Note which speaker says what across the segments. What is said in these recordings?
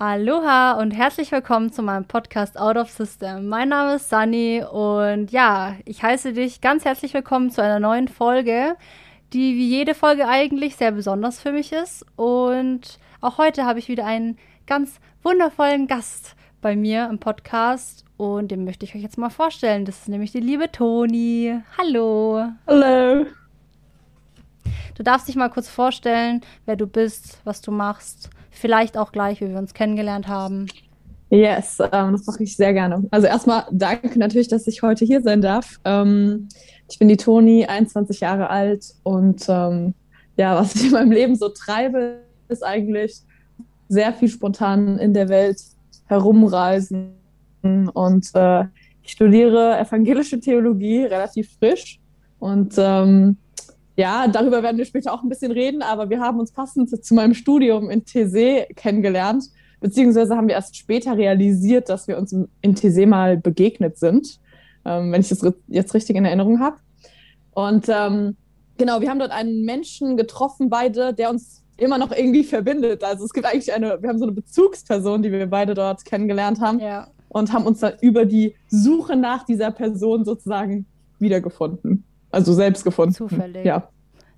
Speaker 1: Aloha und herzlich willkommen zu meinem Podcast Out of System. Mein Name ist Sunny und ja, ich heiße dich ganz herzlich willkommen zu einer neuen Folge, die wie jede Folge eigentlich sehr besonders für mich ist. Und auch heute habe ich wieder einen ganz wundervollen Gast bei mir im Podcast und den möchte ich euch jetzt mal vorstellen. Das ist nämlich die liebe Toni. Hallo.
Speaker 2: Hallo.
Speaker 1: Du darfst dich mal kurz vorstellen, wer du bist, was du machst Vielleicht auch gleich, wie wir uns kennengelernt haben.
Speaker 2: Yes, ähm, das mache ich sehr gerne. Also erstmal danke natürlich, dass ich heute hier sein darf. Ähm, ich bin die Toni, 21 Jahre alt und ähm, ja, was ich in meinem Leben so treibe, ist eigentlich sehr viel spontan in der Welt herumreisen und äh, ich studiere evangelische Theologie relativ frisch und ähm, ja, darüber werden wir später auch ein bisschen reden, aber wir haben uns passend zu meinem Studium in TC kennengelernt, beziehungsweise haben wir erst später realisiert, dass wir uns in TC mal begegnet sind, ähm, wenn ich das jetzt richtig in Erinnerung habe. Und ähm, genau, wir haben dort einen Menschen getroffen, beide, der uns immer noch irgendwie verbindet. Also es gibt eigentlich eine, wir haben so eine Bezugsperson, die wir beide dort kennengelernt haben ja. und haben uns dann über die Suche nach dieser Person sozusagen wiedergefunden. Also selbst gefunden.
Speaker 1: Zufällig.
Speaker 2: Ja.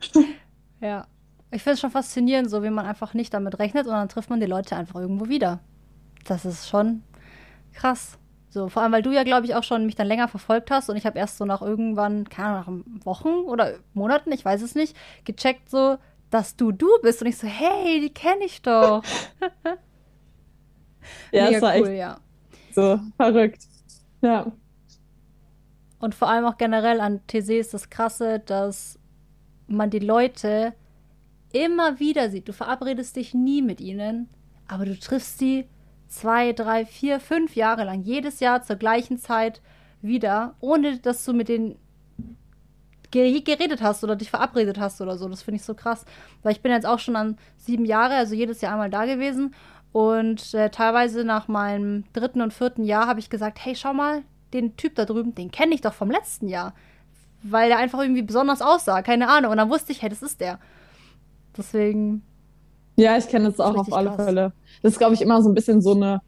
Speaker 1: ja. Ich finde es schon faszinierend, so wie man einfach nicht damit rechnet und dann trifft man die Leute einfach irgendwo wieder. Das ist schon krass. So, vor allem, weil du ja, glaube ich, auch schon mich dann länger verfolgt hast und ich habe erst so nach irgendwann, keine Ahnung, nach Wochen oder Monaten, ich weiß es nicht, gecheckt so, dass du du bist und ich so, hey, die kenne ich doch.
Speaker 2: ja, Mega das war cool, echt ja. so verrückt. Ja.
Speaker 1: Und vor allem auch generell an TC ist das Krasse, dass man die Leute immer wieder sieht. Du verabredest dich nie mit ihnen, aber du triffst sie zwei, drei, vier, fünf Jahre lang, jedes Jahr zur gleichen Zeit wieder, ohne dass du mit denen geredet hast oder dich verabredet hast oder so. Das finde ich so krass. Weil ich bin jetzt auch schon an sieben Jahre, also jedes Jahr einmal da gewesen. Und äh, teilweise nach meinem dritten und vierten Jahr habe ich gesagt, hey, schau mal, den Typ da drüben, den kenne ich doch vom letzten Jahr. Weil der einfach irgendwie besonders aussah, keine Ahnung. Und dann wusste ich, hey, das ist der. Deswegen.
Speaker 2: Ja, ich kenne das auch auf alle krass. Fälle. Das ist, glaube ich, immer so ein bisschen so eine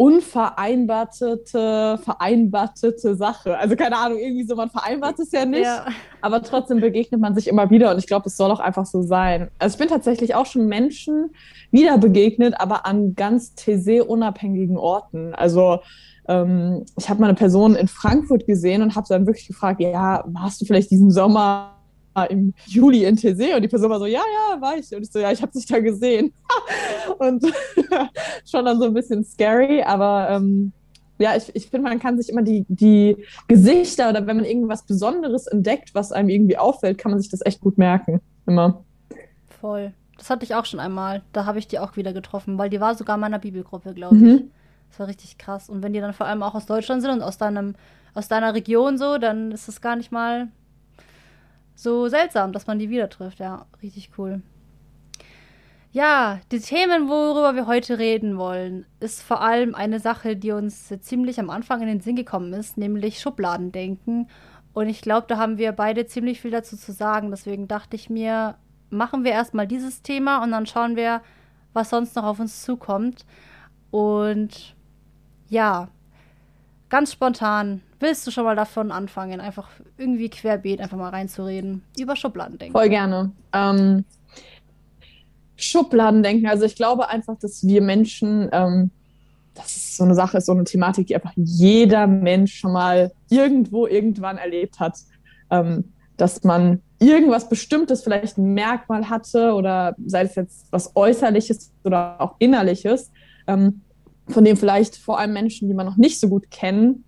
Speaker 2: unvereinbartete, vereinbartete Sache. Also keine Ahnung, irgendwie so, man vereinbart es ja nicht, ja. aber trotzdem begegnet man sich immer wieder und ich glaube, es soll auch einfach so sein. Also ich bin tatsächlich auch schon Menschen wieder begegnet, aber an ganz TC-unabhängigen Orten. Also ähm, ich habe mal eine Person in Frankfurt gesehen und habe dann wirklich gefragt, ja, warst du vielleicht diesen Sommer im Juli in TC und die Person war so, ja, ja, war ich. Und ich so, ja, ich habe dich da gesehen. und schon dann so ein bisschen scary, aber ähm, ja, ich, ich finde, man kann sich immer die, die Gesichter oder wenn man irgendwas Besonderes entdeckt, was einem irgendwie auffällt, kann man sich das echt gut merken. Immer.
Speaker 1: Voll. Das hatte ich auch schon einmal. Da habe ich die auch wieder getroffen, weil die war sogar in meiner Bibelgruppe, glaube ich. Mhm. Das war richtig krass. Und wenn die dann vor allem auch aus Deutschland sind und aus deinem, aus deiner Region so, dann ist es gar nicht mal so seltsam, dass man die wieder trifft. Ja, richtig cool. Ja, die Themen, worüber wir heute reden wollen, ist vor allem eine Sache, die uns ziemlich am Anfang in den Sinn gekommen ist, nämlich Schubladendenken. Und ich glaube, da haben wir beide ziemlich viel dazu zu sagen. Deswegen dachte ich mir, machen wir erstmal dieses Thema und dann schauen wir, was sonst noch auf uns zukommt. Und ja, ganz spontan, willst du schon mal davon anfangen, einfach irgendwie querbeet einfach mal reinzureden, über Schubladen denken?
Speaker 2: Voll gerne. Ähm, Schubladen denken, also ich glaube einfach, dass wir Menschen, ähm, das ist so eine Sache, ist so eine Thematik, die einfach jeder Mensch schon mal irgendwo irgendwann erlebt hat, ähm, dass man irgendwas Bestimmtes, vielleicht ein Merkmal hatte oder sei es jetzt was Äußerliches oder auch Innerliches, ähm, von dem vielleicht vor allem Menschen, die man noch nicht so gut kennen,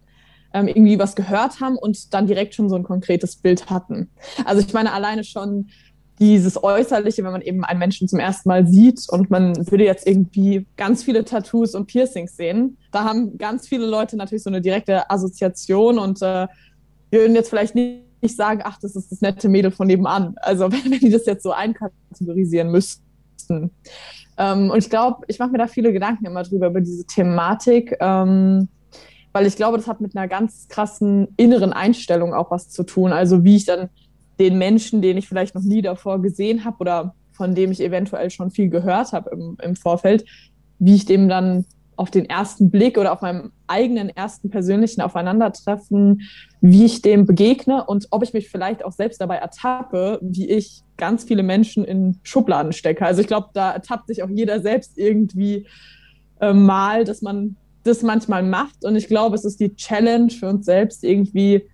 Speaker 2: ähm, irgendwie was gehört haben und dann direkt schon so ein konkretes Bild hatten. Also ich meine alleine schon dieses Äußerliche, wenn man eben einen Menschen zum ersten Mal sieht und man würde jetzt irgendwie ganz viele Tattoos und Piercings sehen, da haben ganz viele Leute natürlich so eine direkte Assoziation und äh, würden jetzt vielleicht nicht sagen, ach, das ist das nette Mädel von nebenan. Also wenn, wenn die das jetzt so einkategorisieren müssten. Ähm, und ich glaube, ich mache mir da viele Gedanken immer drüber, über diese Thematik, ähm, weil ich glaube, das hat mit einer ganz krassen inneren Einstellung auch was zu tun. Also wie ich dann den Menschen, den ich vielleicht noch nie davor gesehen habe oder von dem ich eventuell schon viel gehört habe im, im Vorfeld, wie ich dem dann auf den ersten Blick oder auf meinem eigenen ersten persönlichen Aufeinandertreffen, wie ich dem begegne und ob ich mich vielleicht auch selbst dabei ertappe, wie ich ganz viele Menschen in Schubladen stecke. Also ich glaube, da ertappt sich auch jeder selbst irgendwie äh, mal, dass man das manchmal macht. Und ich glaube, es ist die Challenge für uns selbst, irgendwie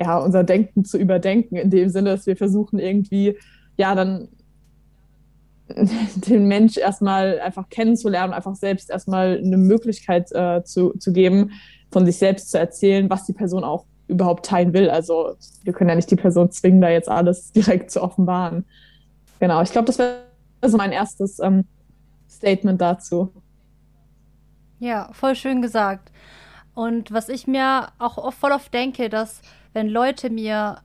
Speaker 2: ja, unser Denken zu überdenken, in dem Sinne, dass wir versuchen, irgendwie, ja, dann den Mensch erstmal einfach kennenzulernen, einfach selbst erstmal eine Möglichkeit äh, zu, zu geben, von sich selbst zu erzählen, was die Person auch überhaupt teilen will. Also wir können ja nicht die Person zwingen, da jetzt alles direkt zu offenbaren. Genau, ich glaube, das wäre so mein erstes ähm, Statement dazu.
Speaker 1: Ja, voll schön gesagt. Und was ich mir auch voll oft denke, dass wenn Leute mir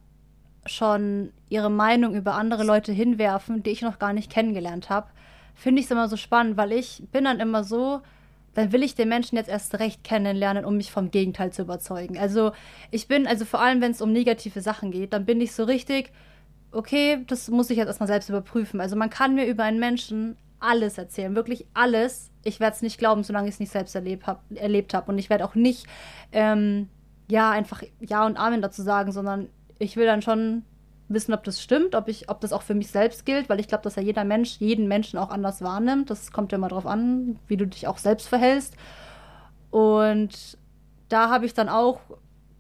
Speaker 1: schon ihre Meinung über andere Leute hinwerfen, die ich noch gar nicht kennengelernt habe, finde ich es immer so spannend, weil ich bin dann immer so, dann will ich den Menschen jetzt erst recht kennenlernen, um mich vom Gegenteil zu überzeugen. Also ich bin, also vor allem wenn es um negative Sachen geht, dann bin ich so richtig, okay, das muss ich jetzt erstmal selbst überprüfen. Also man kann mir über einen Menschen alles erzählen, wirklich alles. Ich werde es nicht glauben, solange ich es nicht selbst erlebt habe. Erlebt hab. Und ich werde auch nicht, ähm, ja, einfach Ja und Amen dazu sagen, sondern ich will dann schon wissen, ob das stimmt, ob ich, ob das auch für mich selbst gilt, weil ich glaube, dass ja jeder Mensch jeden Menschen auch anders wahrnimmt. Das kommt ja immer drauf an, wie du dich auch selbst verhältst. Und da habe ich dann auch,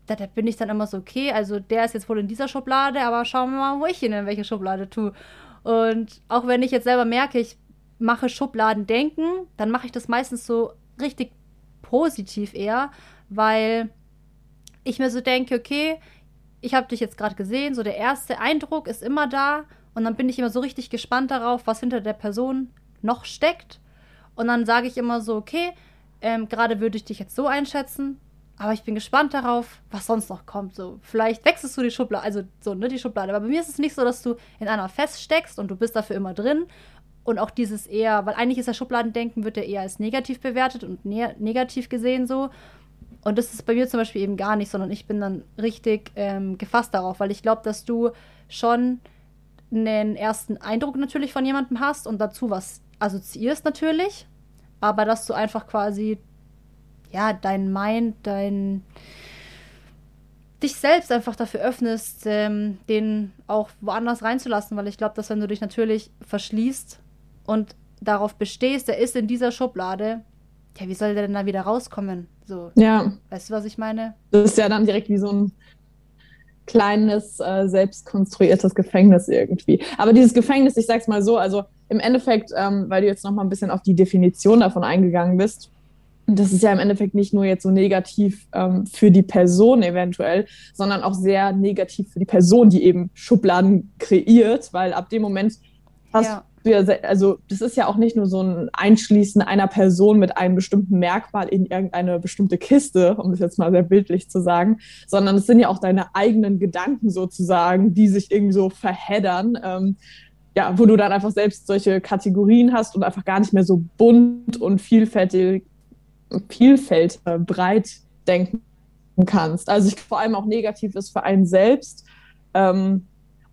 Speaker 1: da, da, bin ich dann immer so, okay, also der ist jetzt wohl in dieser Schublade, aber schauen wir mal, wo ich ihn in welche Schublade tue. Und auch wenn ich jetzt selber merke, ich mache Schubladen denken, dann mache ich das meistens so richtig positiv eher, weil ich mir so denke, okay, ich habe dich jetzt gerade gesehen, so der erste Eindruck ist immer da und dann bin ich immer so richtig gespannt darauf, was hinter der Person noch steckt. Und dann sage ich immer so, okay, ähm, gerade würde ich dich jetzt so einschätzen, aber ich bin gespannt darauf, was sonst noch kommt. So, vielleicht wechselst du die Schublade, also so, ne, die Schublade. Aber bei mir ist es nicht so, dass du in einer feststeckst und du bist dafür immer drin. Und auch dieses eher, weil eigentlich ist das Schubladendenken, wird ja eher als negativ bewertet und ne negativ gesehen so. Und das ist bei mir zum Beispiel eben gar nicht, sondern ich bin dann richtig ähm, gefasst darauf, weil ich glaube, dass du schon einen ersten Eindruck natürlich von jemandem hast und dazu was assoziierst natürlich, aber dass du einfach quasi ja dein Mind, dein dich selbst einfach dafür öffnest, ähm, den auch woanders reinzulassen, weil ich glaube, dass wenn du dich natürlich verschließt und darauf bestehst, der ist in dieser Schublade, ja, wie soll der denn da wieder rauskommen? So.
Speaker 2: Ja.
Speaker 1: Weißt du, was ich meine?
Speaker 2: Das ist ja dann direkt wie so ein kleines, äh, selbstkonstruiertes Gefängnis irgendwie. Aber dieses Gefängnis, ich sag's mal so, also im Endeffekt, ähm, weil du jetzt noch mal ein bisschen auf die Definition davon eingegangen bist, das ist ja im Endeffekt nicht nur jetzt so negativ ähm, für die Person eventuell, sondern auch sehr negativ für die Person, die eben Schubladen kreiert, weil ab dem Moment hast ja ja, also das ist ja auch nicht nur so ein Einschließen einer Person mit einem bestimmten Merkmal in irgendeine bestimmte Kiste, um das jetzt mal sehr bildlich zu sagen, sondern es sind ja auch deine eigenen Gedanken sozusagen, die sich irgendwie so verheddern. Ähm, ja, wo du dann einfach selbst solche Kategorien hast und einfach gar nicht mehr so bunt und vielfältig, vielfältig breit denken kannst. Also ich, vor allem auch negativ ist für einen selbst. Ähm,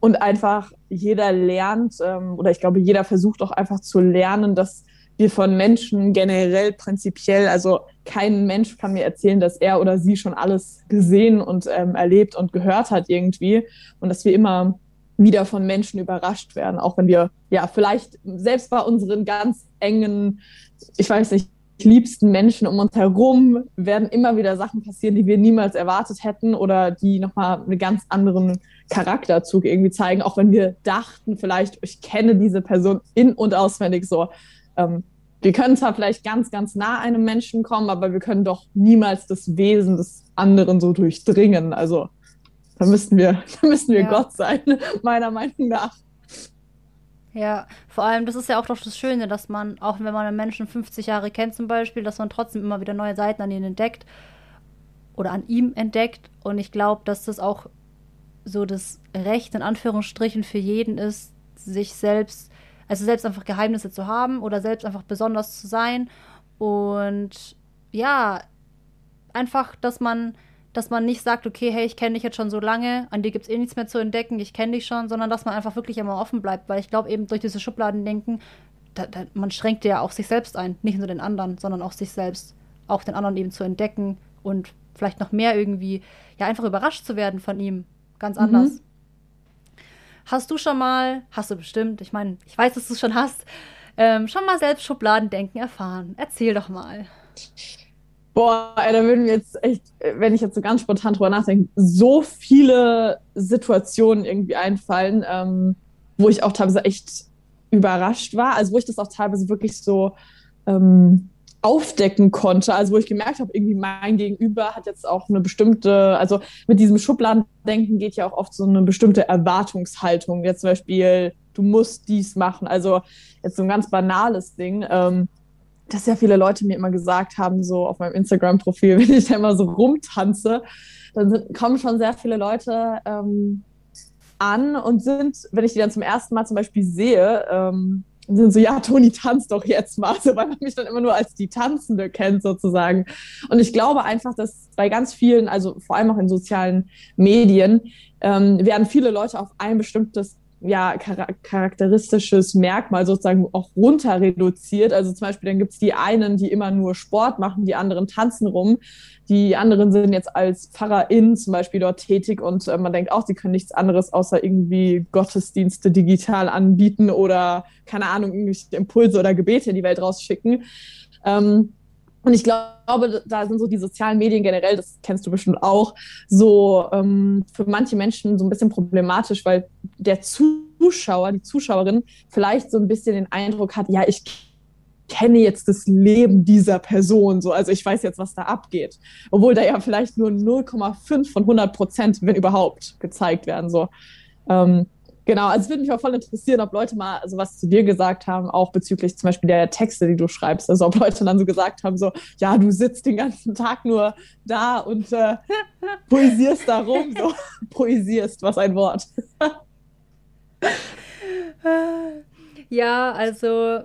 Speaker 2: und einfach jeder lernt ähm, oder ich glaube, jeder versucht auch einfach zu lernen, dass wir von Menschen generell prinzipiell, also kein Mensch kann mir erzählen, dass er oder sie schon alles gesehen und ähm, erlebt und gehört hat irgendwie. Und dass wir immer wieder von Menschen überrascht werden, auch wenn wir ja vielleicht selbst bei unseren ganz engen, ich weiß nicht, liebsten Menschen um uns herum werden immer wieder Sachen passieren, die wir niemals erwartet hätten oder die nochmal einen ganz anderen Charakterzug irgendwie zeigen, auch wenn wir dachten, vielleicht, ich kenne diese Person in- und auswendig so. Ähm, wir können zwar vielleicht ganz, ganz nah einem Menschen kommen, aber wir können doch niemals das Wesen des anderen so durchdringen. Also da müssten wir, da müssten wir ja. Gott sein, meiner Meinung nach.
Speaker 1: Ja, vor allem, das ist ja auch doch das Schöne, dass man, auch wenn man einen Menschen 50 Jahre kennt zum Beispiel, dass man trotzdem immer wieder neue Seiten an ihn entdeckt oder an ihm entdeckt. Und ich glaube, dass das auch so das Recht in Anführungsstrichen für jeden ist, sich selbst, also selbst einfach Geheimnisse zu haben oder selbst einfach besonders zu sein. Und ja, einfach, dass man dass man nicht sagt, okay, hey, ich kenne dich jetzt schon so lange, an dir gibt es eh nichts mehr zu entdecken, ich kenne dich schon, sondern dass man einfach wirklich immer offen bleibt, weil ich glaube eben durch dieses Schubladendenken da, da, man schränkt ja auch sich selbst ein, nicht nur den anderen, sondern auch sich selbst, auch den anderen eben zu entdecken und vielleicht noch mehr irgendwie, ja, einfach überrascht zu werden von ihm. Ganz mhm. anders. Mhm. Hast du schon mal, hast du bestimmt, ich meine, ich weiß, dass du es schon hast, ähm, schon mal selbst Schubladendenken erfahren? Erzähl doch mal.
Speaker 2: Boah, ey, da würden mir jetzt echt, wenn ich jetzt so ganz spontan drüber nachdenke, so viele Situationen irgendwie einfallen, ähm, wo ich auch teilweise echt überrascht war. Also wo ich das auch teilweise wirklich so ähm, aufdecken konnte. Also wo ich gemerkt habe, irgendwie mein Gegenüber hat jetzt auch eine bestimmte, also mit diesem Schubladendenken geht ja auch oft so eine bestimmte Erwartungshaltung. Jetzt zum Beispiel, du musst dies machen. Also jetzt so ein ganz banales Ding. Ähm, dass ja viele Leute mir immer gesagt haben, so auf meinem Instagram-Profil, wenn ich da immer so rumtanze, dann sind, kommen schon sehr viele Leute ähm, an und sind, wenn ich die dann zum ersten Mal zum Beispiel sehe, ähm, sind so, ja, Toni, tanzt doch jetzt mal, so, weil man mich dann immer nur als die Tanzende kennt sozusagen. Und ich glaube einfach, dass bei ganz vielen, also vor allem auch in sozialen Medien, ähm, werden viele Leute auf ein bestimmtes ja, charakteristisches Merkmal sozusagen auch runter reduziert. Also zum Beispiel, dann gibt's die einen, die immer nur Sport machen, die anderen tanzen rum. Die anderen sind jetzt als PfarrerInnen zum Beispiel dort tätig und äh, man denkt auch, sie können nichts anderes außer irgendwie Gottesdienste digital anbieten oder, keine Ahnung, irgendwelche Impulse oder Gebete in die Welt rausschicken. Ähm, und ich glaube, da sind so die sozialen Medien generell, das kennst du bestimmt auch, so ähm, für manche Menschen so ein bisschen problematisch, weil der Zuschauer, die Zuschauerin vielleicht so ein bisschen den Eindruck hat, ja, ich kenne jetzt das Leben dieser Person, so, also ich weiß jetzt, was da abgeht. Obwohl da ja vielleicht nur 0,5 von 100 Prozent, wenn überhaupt, gezeigt werden, so. Ähm, Genau, also es würde mich auch voll interessieren, ob Leute mal so was zu dir gesagt haben, auch bezüglich zum Beispiel der Texte, die du schreibst. Also ob Leute dann so gesagt haben, so, ja, du sitzt den ganzen Tag nur da und äh, poesierst da rum, so poesierst, was ein Wort.
Speaker 1: ja, also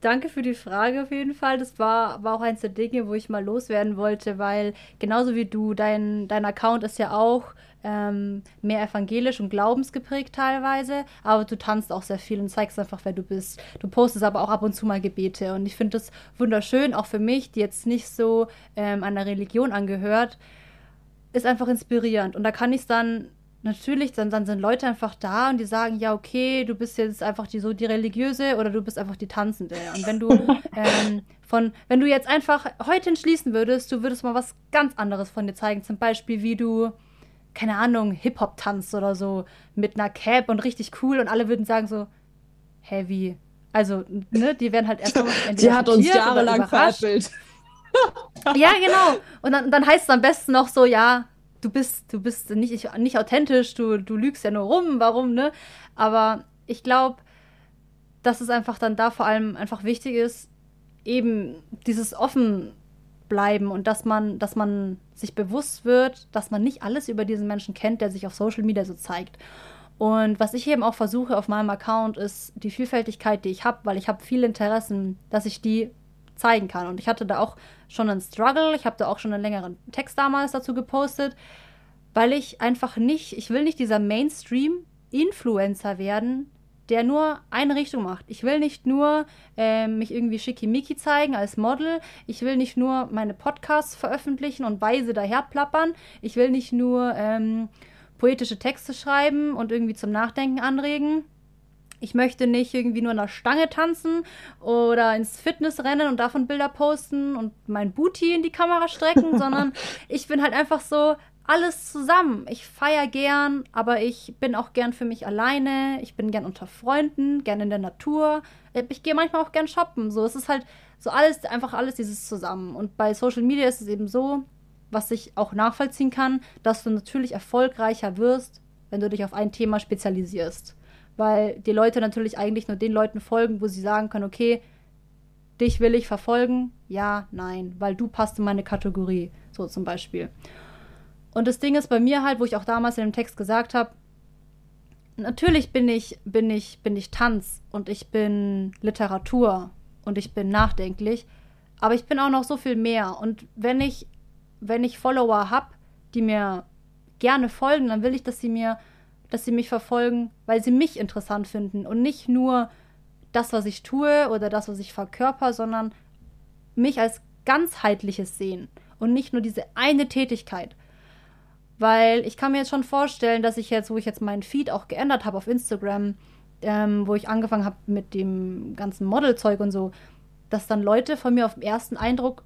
Speaker 1: danke für die Frage auf jeden Fall. Das war, war auch eins der Dinge, wo ich mal loswerden wollte, weil genauso wie du, dein, dein Account ist ja auch ähm, mehr evangelisch und glaubensgeprägt teilweise, aber du tanzt auch sehr viel und zeigst einfach, wer du bist. Du postest aber auch ab und zu mal Gebete und ich finde das wunderschön, auch für mich, die jetzt nicht so ähm, einer Religion angehört, ist einfach inspirierend und da kann ich es dann natürlich, dann, dann sind Leute einfach da und die sagen, ja, okay, du bist jetzt einfach die so die religiöse oder du bist einfach die Tanzende. Und wenn du ähm, von, wenn du jetzt einfach heute entschließen würdest, du würdest mal was ganz anderes von dir zeigen, zum Beispiel, wie du keine Ahnung, Hip-Hop tanzt oder so mit einer Cap und richtig cool und alle würden sagen so, heavy. Also, ne, die werden halt erstmal
Speaker 2: Die hat uns jahrelang veräppelt.
Speaker 1: ja, genau. Und dann, dann heißt es am besten noch so, ja, du bist, du bist nicht, nicht authentisch, du, du lügst ja nur rum, warum, ne? Aber ich glaube, dass es einfach dann da vor allem einfach wichtig ist, eben dieses offen bleiben und dass man, dass man sich bewusst wird, dass man nicht alles über diesen Menschen kennt, der sich auf Social Media so zeigt. Und was ich eben auch versuche auf meinem Account ist die Vielfältigkeit, die ich habe, weil ich habe viele Interessen, dass ich die zeigen kann. Und ich hatte da auch schon einen Struggle, ich habe da auch schon einen längeren Text damals dazu gepostet, weil ich einfach nicht, ich will nicht dieser Mainstream-Influencer werden, der nur eine Richtung macht. Ich will nicht nur äh, mich irgendwie schickimicki zeigen als Model. Ich will nicht nur meine Podcasts veröffentlichen und weise daherplappern. Ich will nicht nur ähm, poetische Texte schreiben und irgendwie zum Nachdenken anregen. Ich möchte nicht irgendwie nur an der Stange tanzen oder ins Fitness rennen und davon Bilder posten und mein Booty in die Kamera strecken, sondern ich bin halt einfach so alles zusammen. Ich feiere gern, aber ich bin auch gern für mich alleine. Ich bin gern unter Freunden, gern in der Natur. Ich gehe manchmal auch gern shoppen. So, es ist halt so alles, einfach alles dieses zusammen. Und bei Social Media ist es eben so, was ich auch nachvollziehen kann, dass du natürlich erfolgreicher wirst, wenn du dich auf ein Thema spezialisierst. Weil die Leute natürlich eigentlich nur den Leuten folgen, wo sie sagen können, okay, dich will ich verfolgen. Ja, nein, weil du passt in meine Kategorie. So zum Beispiel. Und das Ding ist bei mir halt, wo ich auch damals in dem Text gesagt habe, natürlich bin ich, bin ich, bin ich Tanz und ich bin Literatur und ich bin nachdenklich, aber ich bin auch noch so viel mehr. Und wenn ich, wenn ich Follower habe, die mir gerne folgen, dann will ich, dass sie mir, dass sie mich verfolgen, weil sie mich interessant finden und nicht nur das, was ich tue oder das, was ich verkörper, sondern mich als ganzheitliches Sehen und nicht nur diese eine Tätigkeit. Weil ich kann mir jetzt schon vorstellen, dass ich jetzt, wo ich jetzt meinen Feed auch geändert habe auf Instagram, ähm, wo ich angefangen habe mit dem ganzen Modelzeug und so, dass dann Leute von mir auf den ersten Eindruck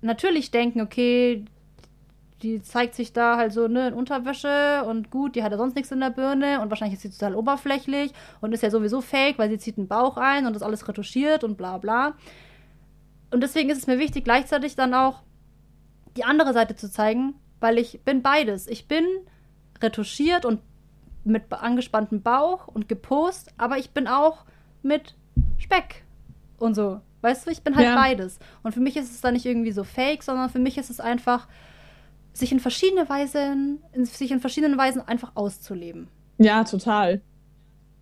Speaker 1: natürlich denken, okay, die zeigt sich da halt so ne, in Unterwäsche und gut, die hat ja sonst nichts in der Birne und wahrscheinlich ist sie total oberflächlich und ist ja sowieso fake, weil sie zieht einen Bauch ein und das alles retuschiert und bla bla. Und deswegen ist es mir wichtig, gleichzeitig dann auch die andere Seite zu zeigen, weil ich bin beides. Ich bin retuschiert und mit angespanntem Bauch und gepost, aber ich bin auch mit Speck und so. Weißt du, ich bin halt ja. beides. Und für mich ist es dann nicht irgendwie so fake, sondern für mich ist es einfach, sich in verschiedene Weisen, in, sich in verschiedenen Weisen einfach auszuleben.
Speaker 2: Ja, total.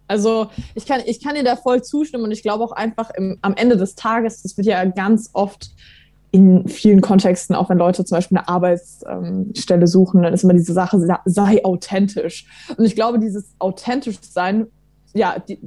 Speaker 2: Also ich kann, ich kann dir da voll zustimmen und ich glaube auch einfach im, am Ende des Tages, das wird ja ganz oft in vielen Kontexten, auch wenn Leute zum Beispiel eine Arbeitsstelle suchen, dann ist immer diese Sache, sei authentisch. Und ich glaube, dieses authentisch sein, ja, die,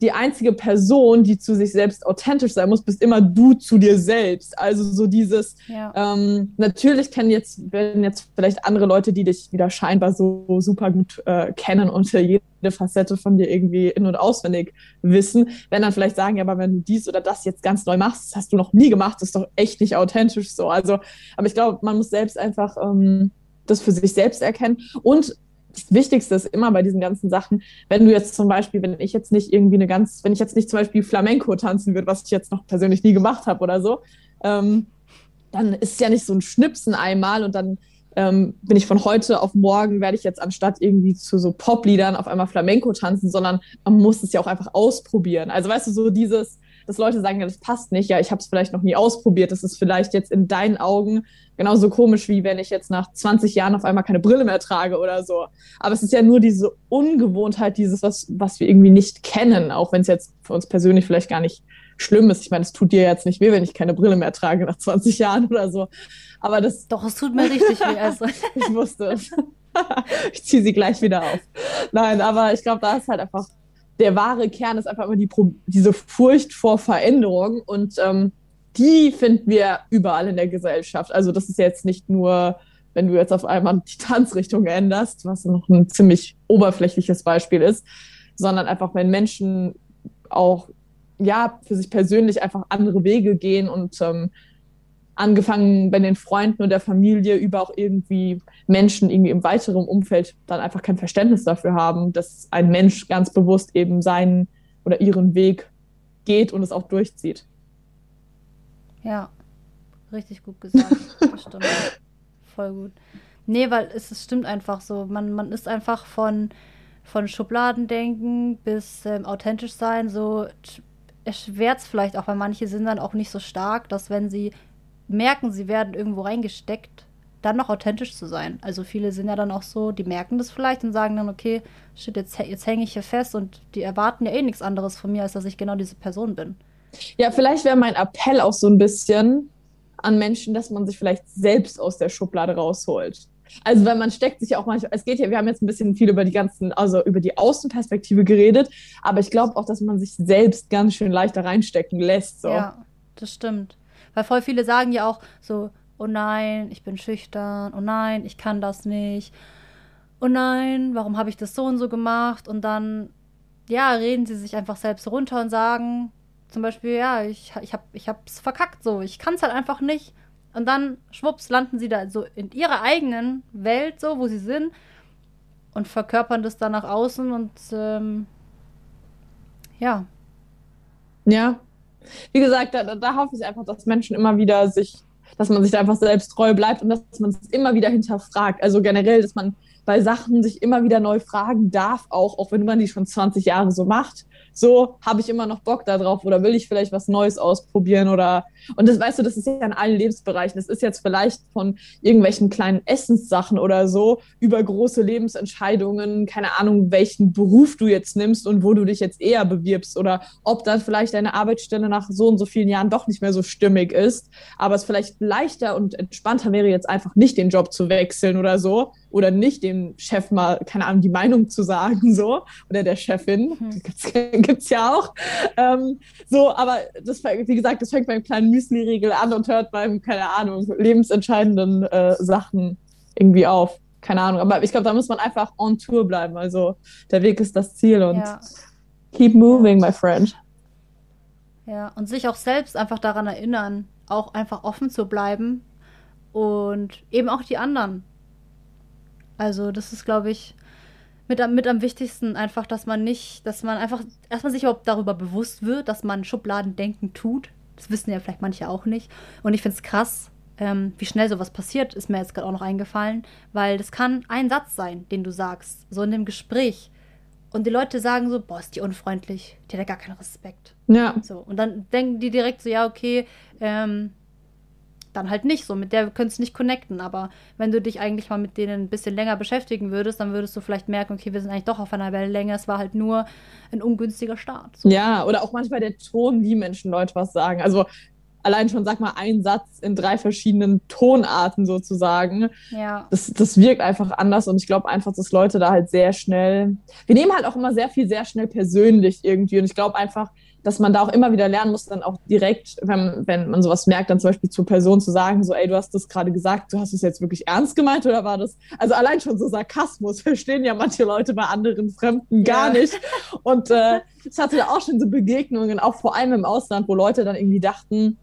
Speaker 2: die einzige Person, die zu sich selbst authentisch sein muss, bist immer du zu dir selbst. Also so dieses, ja. ähm, natürlich kennen jetzt, werden jetzt vielleicht andere Leute, die dich wieder scheinbar so super gut äh, kennen und jede Facette von dir irgendwie in- und auswendig wissen, wenn dann vielleicht sagen, ja, aber wenn du dies oder das jetzt ganz neu machst, das hast du noch nie gemacht, das ist doch echt nicht authentisch so. Also, aber ich glaube, man muss selbst einfach ähm, das für sich selbst erkennen und das Wichtigste ist immer bei diesen ganzen Sachen, wenn du jetzt zum Beispiel, wenn ich jetzt nicht irgendwie eine ganz, wenn ich jetzt nicht zum Beispiel Flamenco tanzen würde, was ich jetzt noch persönlich nie gemacht habe oder so, ähm, dann ist ja nicht so ein Schnipsen einmal und dann ähm, bin ich von heute auf morgen, werde ich jetzt anstatt irgendwie zu so Popliedern auf einmal Flamenco tanzen, sondern man muss es ja auch einfach ausprobieren. Also weißt du, so dieses, dass Leute sagen, ja, das passt nicht, ja, ich habe es vielleicht noch nie ausprobiert, das ist vielleicht jetzt in deinen Augen genauso komisch, wie wenn ich jetzt nach 20 Jahren auf einmal keine Brille mehr trage oder so. Aber es ist ja nur diese Ungewohntheit, dieses, was, was wir irgendwie nicht kennen, auch wenn es jetzt für uns persönlich vielleicht gar nicht schlimm ist. Ich meine, es tut dir jetzt nicht weh, wenn ich keine Brille mehr trage nach 20 Jahren oder so. Aber das.
Speaker 1: Doch, es tut mir richtig weh. Also.
Speaker 2: ich wusste es. ich ziehe sie gleich wieder auf. Nein, aber ich glaube, da ist halt einfach der wahre Kern ist einfach immer die, diese Furcht vor Veränderung und ähm, die finden wir überall in der Gesellschaft. Also das ist jetzt nicht nur, wenn du jetzt auf einmal die Tanzrichtung änderst, was noch ein ziemlich oberflächliches Beispiel ist, sondern einfach, wenn Menschen auch ja für sich persönlich einfach andere Wege gehen und ähm, angefangen bei den Freunden und der Familie über auch irgendwie Menschen irgendwie im weiteren Umfeld dann einfach kein Verständnis dafür haben, dass ein Mensch ganz bewusst eben seinen oder ihren Weg geht und es auch durchzieht.
Speaker 1: Ja, richtig gut gesagt. stimmt. Voll gut. Nee, weil es, es, stimmt einfach so. Man, man ist einfach von, von Schubladendenken bis ähm, authentisch sein so erschwert es vielleicht auch, weil manche sind dann auch nicht so stark, dass wenn sie merken, sie werden irgendwo reingesteckt, dann noch authentisch zu sein. Also viele sind ja dann auch so, die merken das vielleicht und sagen dann, okay, shit, jetzt, jetzt hänge ich hier fest und die erwarten ja eh nichts anderes von mir, als dass ich genau diese Person bin.
Speaker 2: Ja, vielleicht wäre mein Appell auch so ein bisschen an Menschen, dass man sich vielleicht selbst aus der Schublade rausholt. Also, weil man steckt sich ja auch manchmal, es geht ja, wir haben jetzt ein bisschen viel über die ganzen, also über die Außenperspektive geredet, aber ich glaube auch, dass man sich selbst ganz schön leichter reinstecken lässt. So.
Speaker 1: Ja, das stimmt. Weil voll viele sagen ja auch so, oh nein, ich bin schüchtern, oh nein, ich kann das nicht, oh nein, warum habe ich das so und so gemacht? Und dann, ja, reden sie sich einfach selbst runter und sagen zum Beispiel, ja, ich, ich, hab, ich hab's verkackt so, ich kann es halt einfach nicht. Und dann, schwupps, landen sie da so in ihrer eigenen Welt, so, wo sie sind, und verkörpern das dann nach außen und ähm, ja.
Speaker 2: Ja, wie gesagt, da, da hoffe ich einfach, dass Menschen immer wieder sich, dass man sich da einfach selbst treu bleibt und dass man es immer wieder hinterfragt. Also generell, dass man bei Sachen sich immer wieder neu fragen darf, auch, auch wenn man die schon 20 Jahre so macht so habe ich immer noch Bock darauf oder will ich vielleicht was Neues ausprobieren oder und das weißt du, das ist ja in allen Lebensbereichen. Das ist jetzt vielleicht von irgendwelchen kleinen Essenssachen oder so über große Lebensentscheidungen, keine Ahnung, welchen Beruf du jetzt nimmst und wo du dich jetzt eher bewirbst oder ob dann vielleicht deine Arbeitsstelle nach so und so vielen Jahren doch nicht mehr so stimmig ist, aber es vielleicht leichter und entspannter wäre jetzt einfach nicht den Job zu wechseln oder so oder nicht, dem Chef mal, keine Ahnung, die Meinung zu sagen, so, oder der Chefin, mhm. gibt's, ja auch. Ähm, so, aber das, wie gesagt, das fängt beim kleinen Müsli-Riegel an und hört beim, keine Ahnung, lebensentscheidenden äh, Sachen irgendwie auf. Keine Ahnung, aber ich glaube, da muss man einfach on Tour bleiben. Also der Weg ist das Ziel und ja. keep moving, my friend.
Speaker 1: Ja, und sich auch selbst einfach daran erinnern, auch einfach offen zu bleiben und eben auch die anderen. Also, das ist, glaube ich, mit, mit am wichtigsten einfach, dass man nicht, dass man einfach erstmal sich überhaupt darüber bewusst wird, dass man Schubladendenken tut. Das wissen ja vielleicht manche auch nicht. Und ich finde es krass, ähm, wie schnell sowas passiert, ist mir jetzt gerade auch noch eingefallen, weil das kann ein Satz sein, den du sagst, so in dem Gespräch. Und die Leute sagen so, boah, ist die unfreundlich, die hat ja gar keinen Respekt.
Speaker 2: Ja.
Speaker 1: So, und dann denken die direkt so, ja, okay, ähm, dann halt nicht so. Mit der könntest du nicht connecten. Aber wenn du dich eigentlich mal mit denen ein bisschen länger beschäftigen würdest, dann würdest du vielleicht merken, okay, wir sind eigentlich doch auf einer Wellenlänge. Es war halt nur ein ungünstiger Start.
Speaker 2: So. Ja, oder auch manchmal der Ton, wie Menschen Leute was sagen. Also allein schon, sag mal, ein Satz in drei verschiedenen Tonarten sozusagen.
Speaker 1: Ja.
Speaker 2: Das, das wirkt einfach anders und ich glaube einfach, dass Leute da halt sehr schnell. Wir nehmen halt auch immer sehr viel sehr schnell persönlich irgendwie und ich glaube einfach, dass man da auch immer wieder lernen muss, dann auch direkt, wenn, wenn man sowas merkt, dann zum Beispiel zur Person zu sagen, so, ey, du hast das gerade gesagt, du hast es jetzt wirklich ernst gemeint oder war das, also allein schon so Sarkasmus verstehen ja manche Leute bei anderen Fremden gar ja. nicht. Und äh, ich hatte da auch schon so Begegnungen, auch vor allem im Ausland, wo Leute dann irgendwie dachten,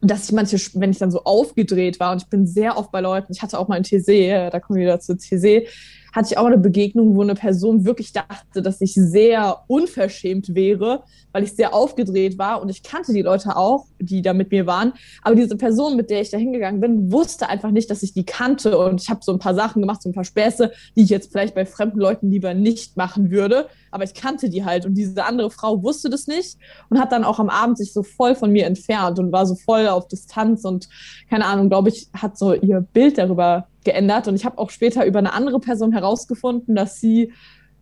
Speaker 2: dass ich manche, wenn ich dann so aufgedreht war und ich bin sehr oft bei Leuten, ich hatte auch mal ein TC, äh, da kommen wir wieder zu TC, hatte ich auch eine Begegnung, wo eine Person wirklich dachte, dass ich sehr unverschämt wäre, weil ich sehr aufgedreht war und ich kannte die Leute auch, die da mit mir waren. Aber diese Person, mit der ich da hingegangen bin, wusste einfach nicht, dass ich die kannte und ich habe so ein paar Sachen gemacht, so ein paar Späße, die ich jetzt vielleicht bei fremden Leuten lieber nicht machen würde. Aber ich kannte die halt und diese andere Frau wusste das nicht und hat dann auch am Abend sich so voll von mir entfernt und war so voll auf Distanz und keine Ahnung, glaube ich, hat so ihr Bild darüber geändert. Und ich habe auch später über eine andere Person herausgefunden, dass sie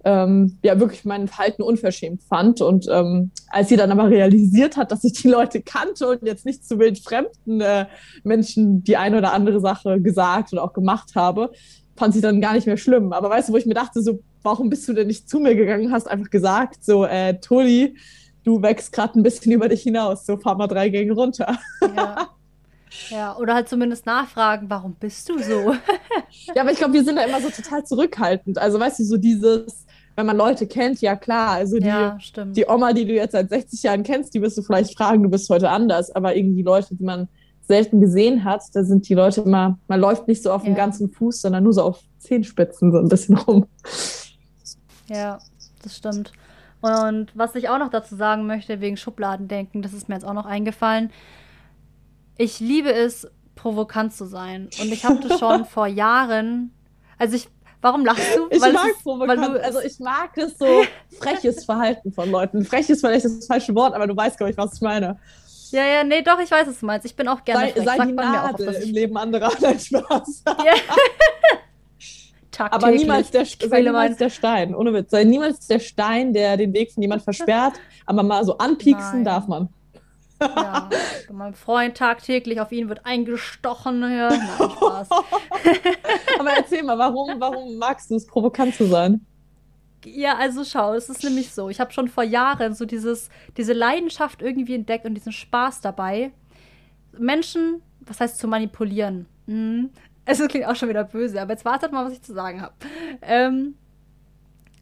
Speaker 2: ähm, ja wirklich mein Verhalten unverschämt fand. Und ähm, als sie dann aber realisiert hat, dass ich die Leute kannte und jetzt nicht zu wild fremden äh, Menschen die eine oder andere Sache gesagt oder auch gemacht habe, fand sie dann gar nicht mehr schlimm. Aber weißt du, wo ich mir dachte, so, warum bist du denn nicht zu mir gegangen, hast einfach gesagt, so, äh, Toli, du wächst gerade ein bisschen über dich hinaus, so fahr mal drei Gänge runter.
Speaker 1: Ja. Ja, oder halt zumindest nachfragen, warum bist du so?
Speaker 2: ja, aber ich glaube, wir sind da immer so total zurückhaltend. Also, weißt du, so dieses, wenn man Leute kennt, ja klar. Also die,
Speaker 1: ja,
Speaker 2: die Oma, die du jetzt seit 60 Jahren kennst, die wirst du vielleicht fragen, du bist heute anders. Aber irgendwie Leute, die man selten gesehen hat, da sind die Leute immer, man läuft nicht so auf ja. dem ganzen Fuß, sondern nur so auf Zehenspitzen so ein bisschen rum.
Speaker 1: Ja, das stimmt. Und was ich auch noch dazu sagen möchte, wegen Schubladendenken, das ist mir jetzt auch noch eingefallen ich liebe es, provokant zu sein. Und ich habe das schon vor Jahren. Also ich. Warum lachst du?
Speaker 2: Ich weil mag ist, provokant. Du, also ich mag das so freches Verhalten von Leuten. Frech ist vielleicht das falsche Wort, aber du weißt, glaube ich, was ich meine.
Speaker 1: Ja, ja, nee, doch, ich weiß, was du meinst. Ich bin auch gerne sei,
Speaker 2: frech. Sei Sagt die Nadel oft, im Leben anderer. Nein, Spaß. Ja. aber niemals der, sei niemals der Stein. Ohne Witz. Sei niemals der Stein, der den Weg von jemand versperrt. Aber mal so anpieksen Nein. darf man.
Speaker 1: Ja, mein Freund tagtäglich auf ihn wird eingestochen. Ja, nein, Spaß.
Speaker 2: Aber erzähl mal, warum, warum magst du es, provokant zu sein?
Speaker 1: Ja, also schau, es ist nämlich so. Ich habe schon vor Jahren so dieses, diese Leidenschaft irgendwie entdeckt und diesen Spaß dabei, Menschen, was heißt zu manipulieren? Hm. Es klingt auch schon wieder böse, aber jetzt wartet mal, was ich zu sagen habe. Ähm,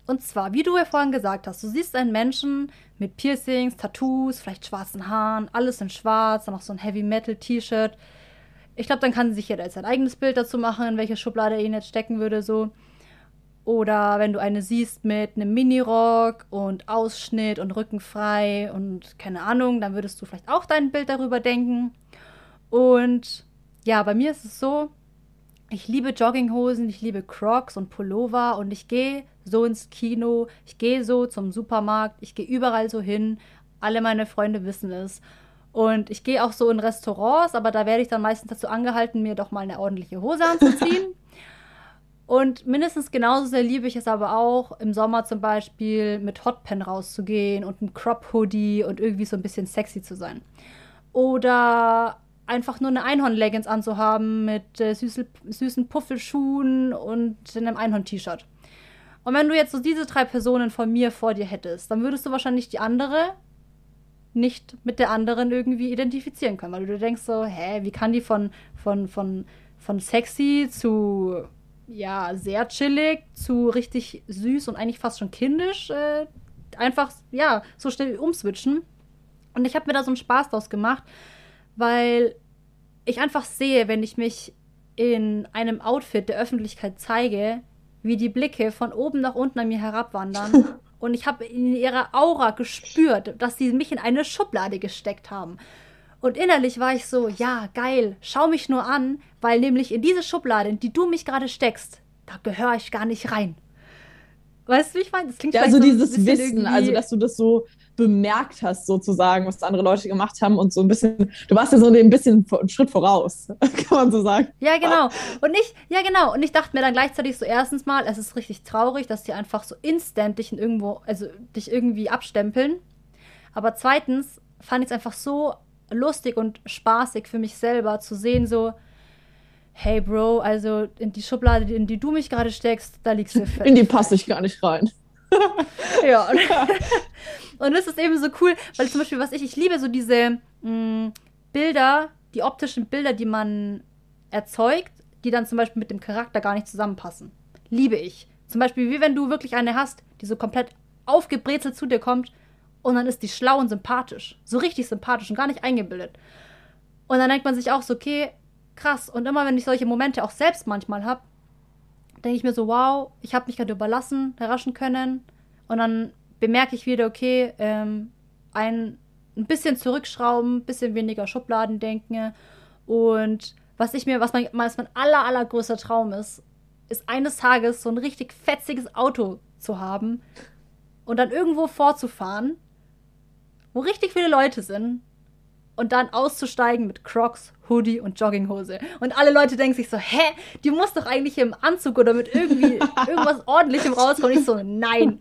Speaker 1: und zwar, wie du ja vorhin gesagt hast, du siehst einen Menschen mit Piercings, Tattoos, vielleicht schwarzen Haaren, alles in schwarz, dann noch so ein Heavy Metal T-Shirt. Ich glaube, dann kann sich jeder jetzt sein eigenes Bild dazu machen, in welche Schublade er ihn jetzt stecken würde, so. Oder wenn du eine siehst mit einem Minirock und Ausschnitt und Rücken frei und keine Ahnung, dann würdest du vielleicht auch dein Bild darüber denken. Und ja, bei mir ist es so, ich liebe Jogginghosen, ich liebe Crocs und Pullover und ich gehe so ins Kino, ich gehe so zum Supermarkt, ich gehe überall so hin. Alle meine Freunde wissen es. Und ich gehe auch so in Restaurants, aber da werde ich dann meistens dazu angehalten, mir doch mal eine ordentliche Hose anzuziehen. Und mindestens genauso sehr liebe ich es aber auch, im Sommer zum Beispiel mit Hotpen rauszugehen und einem Crop-Hoodie und irgendwie so ein bisschen sexy zu sein. Oder einfach nur eine Einhorn-Leggings anzuhaben mit äh, süße, süßen Puffelschuhen und einem Einhorn-T-Shirt. Und wenn du jetzt so diese drei Personen von mir vor dir hättest, dann würdest du wahrscheinlich die andere nicht mit der anderen irgendwie identifizieren können, weil du denkst so, hä, wie kann die von, von, von, von sexy zu, ja, sehr chillig zu richtig süß und eigentlich fast schon kindisch äh, einfach, ja, so schnell umswitchen. Und ich habe mir da so einen Spaß draus gemacht, weil ich einfach sehe, wenn ich mich in einem Outfit der Öffentlichkeit zeige, wie die Blicke von oben nach unten an mir herabwandern. Und ich habe in ihrer Aura gespürt, dass sie mich in eine Schublade gesteckt haben. Und innerlich war ich so, ja, geil, schau mich nur an, weil nämlich in diese Schublade, in die du mich gerade steckst, da gehöre ich gar nicht rein. Weißt du, wie ich meine? Das
Speaker 2: klingt ja, also so dieses Wissen, also dass du das so bemerkt hast, sozusagen, was andere Leute gemacht haben und so ein bisschen, du warst ja so ein bisschen einen Schritt voraus, kann man so sagen.
Speaker 1: Ja, genau. Und ich, ja, genau. Und ich dachte mir dann gleichzeitig so, erstens mal, es ist richtig traurig, dass die einfach so instant dich in irgendwo, also dich irgendwie abstempeln. Aber zweitens fand ich es einfach so lustig und spaßig für mich selber zu sehen, so, hey Bro, also in die Schublade, in die du mich gerade steckst, da liegst du
Speaker 2: fest. In die passe ich gar nicht rein.
Speaker 1: ja. Und, das ist eben so cool, weil zum Beispiel, was ich, ich liebe so diese mh, mm, Bilder, die optischen Bilder, die man erzeugt, die dann zum Beispiel mit dem Charakter gar nicht zusammenpassen. Liebe ich. Zum Beispiel, wie wenn du wirklich eine hast, die so komplett aufgebrezelt zu dir kommt und dann ist die schlau und sympathisch. So richtig sympathisch und gar nicht eingebildet. Und dann denkt man sich auch so, okay, krass. Und immer wenn ich solche Momente auch selbst manchmal habe, denke ich mir so, wow, ich habe mich gerade überlassen, überraschen können. Und dann bemerke ich wieder, okay, ähm, ein, ein bisschen zurückschrauben, ein bisschen weniger Schubladen denken. Und was ich mir, was mein, was mein aller, allergrößter Traum ist, ist eines Tages so ein richtig fetziges Auto zu haben und dann irgendwo vorzufahren, wo richtig viele Leute sind und dann auszusteigen mit Crocs, Hoodie und Jogginghose. Und alle Leute denken sich so, hä, die muss doch eigentlich im Anzug oder mit irgendwie irgendwas ordentlichem rauskommen. Und ich so, nein.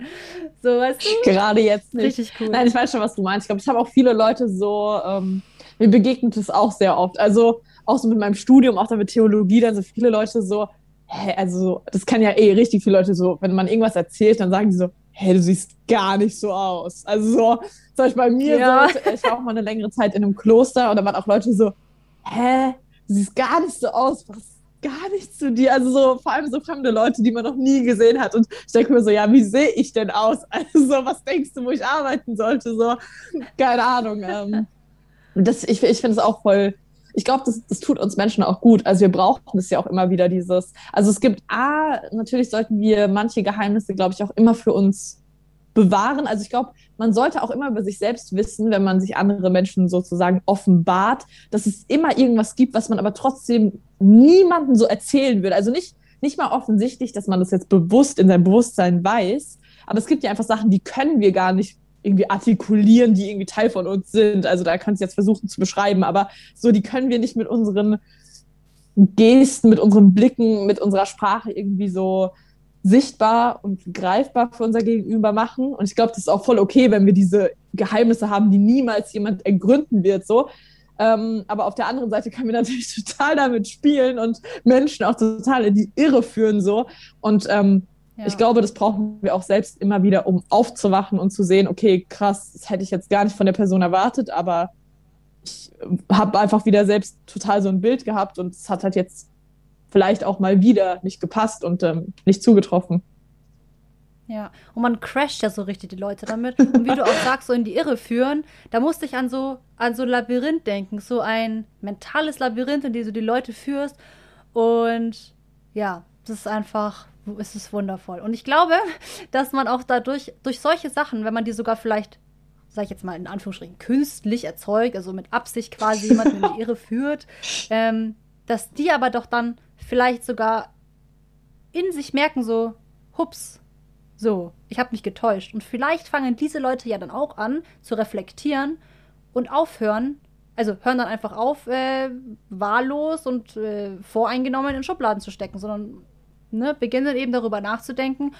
Speaker 1: So,
Speaker 2: du? Gerade jetzt nicht. Richtig cool. Nein, ich weiß schon, was du meinst. Ich glaube, ich habe auch viele Leute so, ähm, mir begegnet es auch sehr oft. Also auch so mit meinem Studium, auch dann mit Theologie, dann so viele Leute so, hä, also das kann ja eh richtig viele Leute so, wenn man irgendwas erzählt, dann sagen die so, hä, du siehst gar nicht so aus. Also so, zum Beispiel bei mir, ja. so, ich war auch mal eine längere Zeit in einem Kloster und da waren auch Leute so, hä, du siehst gar nicht so aus, was gar nicht zu dir. Also so, vor allem so fremde Leute, die man noch nie gesehen hat. Und ich denke mir so, ja, wie sehe ich denn aus? Also so, was denkst du, wo ich arbeiten sollte? So, keine Ahnung. Ähm, das, ich ich finde es auch voll, ich glaube, das, das tut uns Menschen auch gut. Also wir brauchen es ja auch immer wieder dieses. Also es gibt A, natürlich sollten wir manche Geheimnisse, glaube ich, auch immer für uns bewahren. Also ich glaube, man sollte auch immer über sich selbst wissen, wenn man sich andere Menschen sozusagen offenbart, dass es immer irgendwas gibt, was man aber trotzdem niemandem so erzählen würde. Also nicht, nicht mal offensichtlich, dass man das jetzt bewusst in seinem Bewusstsein weiß, aber es gibt ja einfach Sachen, die können wir gar nicht irgendwie artikulieren, die irgendwie Teil von uns sind. Also da kannst du jetzt versuchen zu beschreiben, aber so, die können wir nicht mit unseren Gesten, mit unseren Blicken, mit unserer Sprache irgendwie so sichtbar und greifbar für unser Gegenüber machen. Und ich glaube, das ist auch voll okay, wenn wir diese Geheimnisse haben, die niemals jemand ergründen wird, so. Ähm, aber auf der anderen Seite können wir natürlich total damit spielen und Menschen auch total in die Irre führen, so. Und ähm, ja. ich glaube, das brauchen wir auch selbst immer wieder, um aufzuwachen und zu sehen, okay, krass, das hätte ich jetzt gar nicht von der Person erwartet, aber ich habe einfach wieder selbst total so ein Bild gehabt und es hat halt jetzt vielleicht auch mal wieder nicht gepasst und ähm, nicht zugetroffen.
Speaker 1: Ja, und man crasht ja so richtig die Leute damit. Und wie du auch sagst, so in die Irre führen, da musste ich an so, an so ein Labyrinth denken, so ein mentales Labyrinth, in dem du die Leute führst. Und ja, das ist einfach, es ist wundervoll. Und ich glaube, dass man auch dadurch, durch solche Sachen, wenn man die sogar vielleicht, sag ich jetzt mal in Anführungsstrichen, künstlich erzeugt, also mit Absicht quasi jemanden in die Irre führt, ähm, dass die aber doch dann vielleicht sogar in sich merken, so, hups, so, ich habe mich getäuscht. Und vielleicht fangen diese Leute ja dann auch an zu reflektieren und aufhören, also hören dann einfach auf, äh, wahllos und äh, voreingenommen in Schubladen zu stecken, sondern ne, beginnen eben darüber nachzudenken,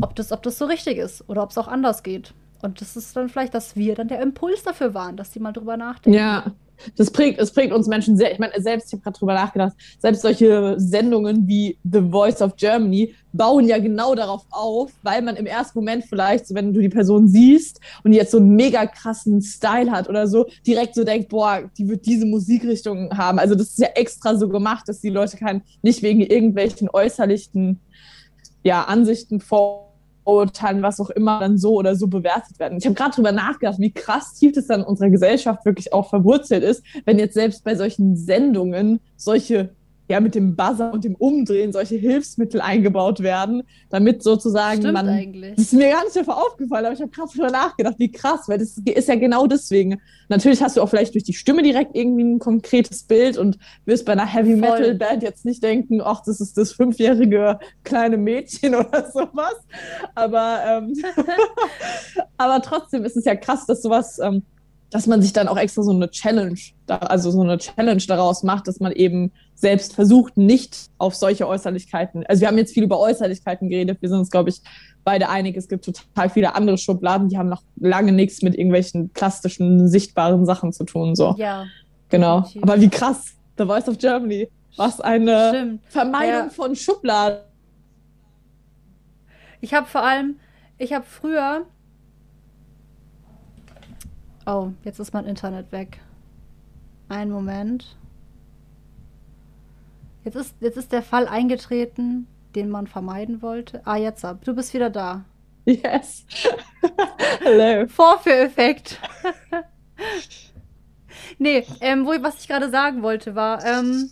Speaker 1: ob das, ob das so richtig ist oder ob es auch anders geht. Und das ist dann vielleicht, dass wir dann der Impuls dafür waren, dass die mal drüber nachdenken.
Speaker 2: Ja, das prägt, es prägt uns Menschen sehr. Ich meine, selbst, ich habe gerade drüber nachgedacht, selbst solche Sendungen wie The Voice of Germany bauen ja genau darauf auf, weil man im ersten Moment vielleicht, wenn du die Person siehst und die jetzt so einen mega krassen Style hat oder so, direkt so denkt, boah, die wird diese Musikrichtung haben. Also das ist ja extra so gemacht, dass die Leute kein, nicht wegen irgendwelchen äußerlichen ja, Ansichten vor Vorurteilen, was auch immer, dann so oder so bewertet werden. Ich habe gerade drüber nachgedacht, wie krass tief das dann in unserer Gesellschaft wirklich auch verwurzelt ist, wenn jetzt selbst bei solchen Sendungen solche ja mit dem Buzzer und dem Umdrehen solche Hilfsmittel eingebaut werden, damit sozusagen
Speaker 1: Stimmt
Speaker 2: man.
Speaker 1: eigentlich.
Speaker 2: Das ist mir gar nicht davor aufgefallen, aber ich habe krass darüber nachgedacht, wie krass, weil das ist ja genau deswegen. Natürlich hast du auch vielleicht durch die Stimme direkt irgendwie ein konkretes Bild und wirst bei einer Heavy Metal Band jetzt nicht denken, ach, das ist das fünfjährige kleine Mädchen oder sowas. Aber, ähm, aber trotzdem ist es ja krass, dass sowas. Ähm, dass man sich dann auch extra so eine Challenge, also so eine Challenge daraus macht, dass man eben selbst versucht, nicht auf solche Äußerlichkeiten. Also wir haben jetzt viel über Äußerlichkeiten geredet. Wir sind uns, glaube ich, beide einig. Es gibt total viele andere Schubladen, die haben noch lange nichts mit irgendwelchen plastischen, sichtbaren Sachen zu tun. So.
Speaker 1: Ja.
Speaker 2: Genau. Definitiv. Aber wie krass. The Voice of Germany. Was eine
Speaker 1: Stimmt.
Speaker 2: Vermeidung
Speaker 1: Ja.
Speaker 2: von Schubladen.
Speaker 1: Ich habe vor allem, ich habe früher. Oh, jetzt ist mein Internet weg. Einen Moment. Jetzt ist, jetzt ist der Fall eingetreten, den man vermeiden wollte. Ah, jetzt ab. Du bist wieder da.
Speaker 2: Yes. Hello.
Speaker 1: Vorführeffekt. nee, ähm, wo, was ich gerade sagen wollte, war, ähm,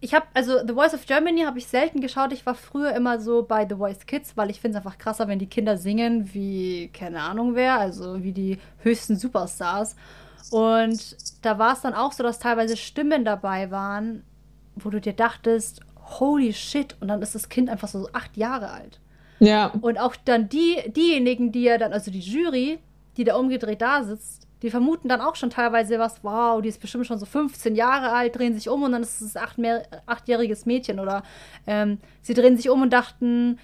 Speaker 1: ich habe, also The Voice of Germany habe ich selten geschaut. Ich war früher immer so bei The Voice Kids, weil ich finde es einfach krasser, wenn die Kinder singen wie, keine Ahnung wer, also wie die höchsten Superstars. Und da war es dann auch so, dass teilweise Stimmen dabei waren, wo du dir dachtest, holy shit, und dann ist das Kind einfach so acht Jahre alt.
Speaker 2: Ja.
Speaker 1: Und auch dann die, diejenigen, die ja dann, also die Jury, die da umgedreht da sitzt, die vermuten dann auch schon teilweise was, wow, die ist bestimmt schon so 15 Jahre alt, drehen sich um und dann ist es ein achtjähriges Mädchen oder ähm, sie drehen sich um und dachten,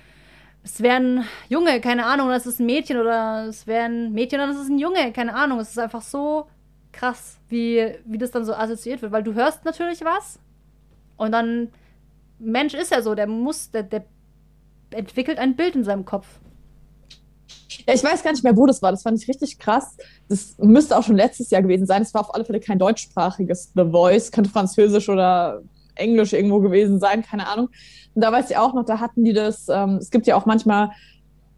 Speaker 1: es wäre ein Junge, keine Ahnung, das ist ein Mädchen oder es wäre ein Mädchen oder das ist ein Junge, keine Ahnung. Es ist einfach so krass, wie, wie das dann so assoziiert wird, weil du hörst natürlich was und dann, Mensch ist ja so, der muss, der, der entwickelt ein Bild in seinem Kopf.
Speaker 2: Ja, ich weiß gar nicht mehr, wo das war. Das fand ich richtig krass. Das müsste auch schon letztes Jahr gewesen sein. Es war auf alle Fälle kein deutschsprachiges The Voice, könnte Französisch oder Englisch irgendwo gewesen sein, keine Ahnung. Und da weiß ich auch noch, da hatten die das, ähm, es gibt ja auch manchmal,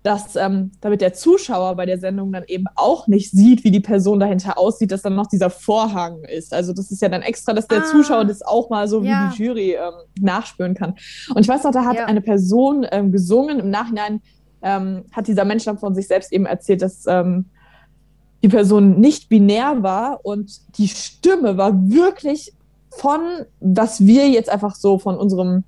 Speaker 2: dass ähm, damit der Zuschauer bei der Sendung dann eben auch nicht sieht, wie die Person dahinter aussieht, dass dann noch dieser Vorhang ist. Also das ist ja dann extra, dass der
Speaker 1: Ah.
Speaker 2: Zuschauer das auch mal so
Speaker 1: Ja.
Speaker 2: wie die Jury ähm, nachspüren kann. Und ich weiß noch, da hat
Speaker 1: Ja.
Speaker 2: eine Person ähm, gesungen, im Nachhinein ähm, hat dieser Mensch dann von sich selbst eben erzählt, dass ähm, die Person nicht binär war und die Stimme war wirklich von, was wir jetzt einfach so von unserem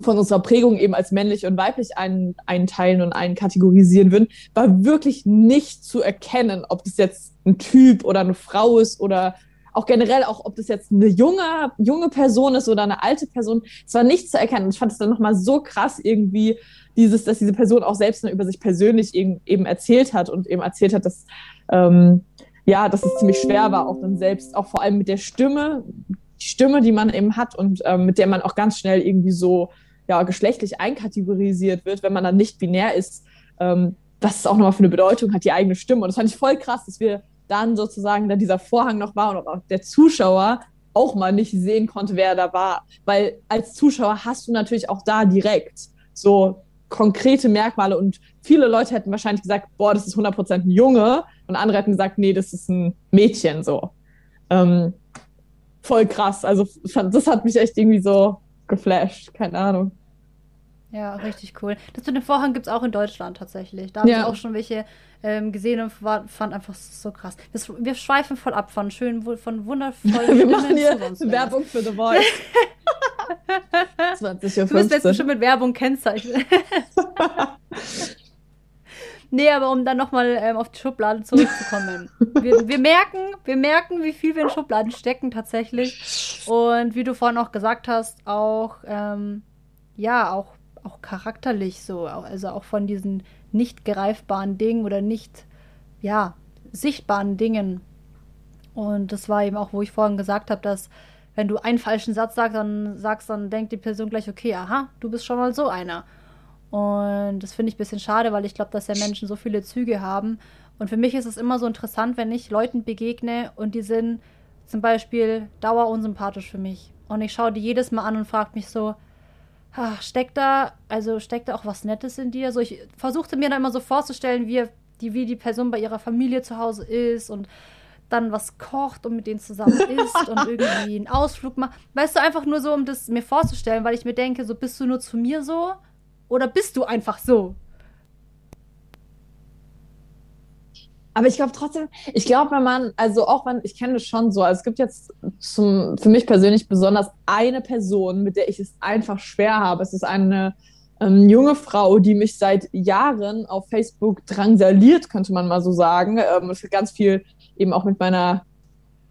Speaker 2: von unserer Prägung eben als männlich und weiblich ein, einteilen und einkategorisieren würden, war wirklich nicht zu erkennen, ob das jetzt ein Typ oder eine Frau ist oder auch generell auch, ob das jetzt eine junge, junge Person ist oder eine alte Person. Es war nicht zu erkennen. Ich fand es dann nochmal so krass irgendwie, dieses, dass diese Person auch selbst über sich persönlich eben, eben erzählt hat und eben erzählt hat, dass ähm, ja, dass es ziemlich schwer war, auch dann selbst, auch vor allem mit der Stimme, die Stimme, die man eben hat und ähm, mit der man auch ganz schnell irgendwie so ja, geschlechtlich einkategorisiert wird, wenn man dann nicht binär ist, ähm, dass es auch nochmal für eine Bedeutung hat, die eigene Stimme. Und das fand ich voll krass, dass wir dann sozusagen da dieser Vorhang noch war und auch der Zuschauer auch mal nicht sehen konnte, wer da war. Weil als Zuschauer hast du natürlich auch da direkt so konkrete Merkmale und viele Leute hätten wahrscheinlich gesagt, boah, das ist 100% ein Junge und andere hätten gesagt, nee, das ist ein Mädchen so. Ähm, voll krass. Also das hat mich echt irgendwie so geflasht, keine Ahnung.
Speaker 1: Ja, richtig cool. Das mit dem Vorhang gibt es auch in Deutschland tatsächlich. Da habe
Speaker 2: Ja.
Speaker 1: ich auch schon welche ähm, gesehen und war, fand einfach so krass. Das, wir schweifen voll ab von schön, von wundervollen
Speaker 2: Wir machen hier. Werbung für The Voice. 20 Uhr
Speaker 1: Du bist jetzt
Speaker 2: 15.
Speaker 1: bestimmt mit Werbung kennzeichnen. nee, aber um dann nochmal ähm, auf die Schubladen zurückzukommen. wir, wir, merken, wir merken, wie viel wir in Schubladen stecken tatsächlich. Und wie du vorhin auch gesagt hast, auch, ähm, ja, auch, auch charakterlich so. Also auch von diesen nicht greifbaren Dingen oder nicht, ja, sichtbaren Dingen Und das war eben auch, wo ich vorhin gesagt habe, dass wenn du einen falschen Satz sagst, dann sagst, dann denkt die Person gleich, okay, aha, du bist schon mal so einer. Und das finde ich ein bisschen schade, weil ich glaube, dass ja Menschen so viele Züge haben. Und für mich ist es immer so interessant, wenn ich Leuten begegne und die sind zum Beispiel dauerunsympathisch für mich. Und ich schaue die jedes Mal an und frage mich so, ach, steckt da, also steckt da auch was Nettes in dir? So, ich versuchte mir dann immer so vorzustellen, wie die, wie die Person bei ihrer Familie zu Hause ist und dann was kocht und mit denen zusammen isst und irgendwie einen Ausflug macht. Weißt du, einfach nur so, um das mir vorzustellen, weil ich mir denke, so bist du nur zu mir so oder bist du einfach so?
Speaker 2: Aber ich glaube trotzdem, ich glaube, wenn man, also auch wenn, ich kenne das schon so, also es gibt jetzt zum, für mich persönlich besonders eine Person, mit der ich es einfach schwer habe. Es ist eine ähm, junge Frau, die mich seit Jahren auf Facebook drangsaliert, könnte man mal so sagen. Ähm, ganz viel eben auch mit meiner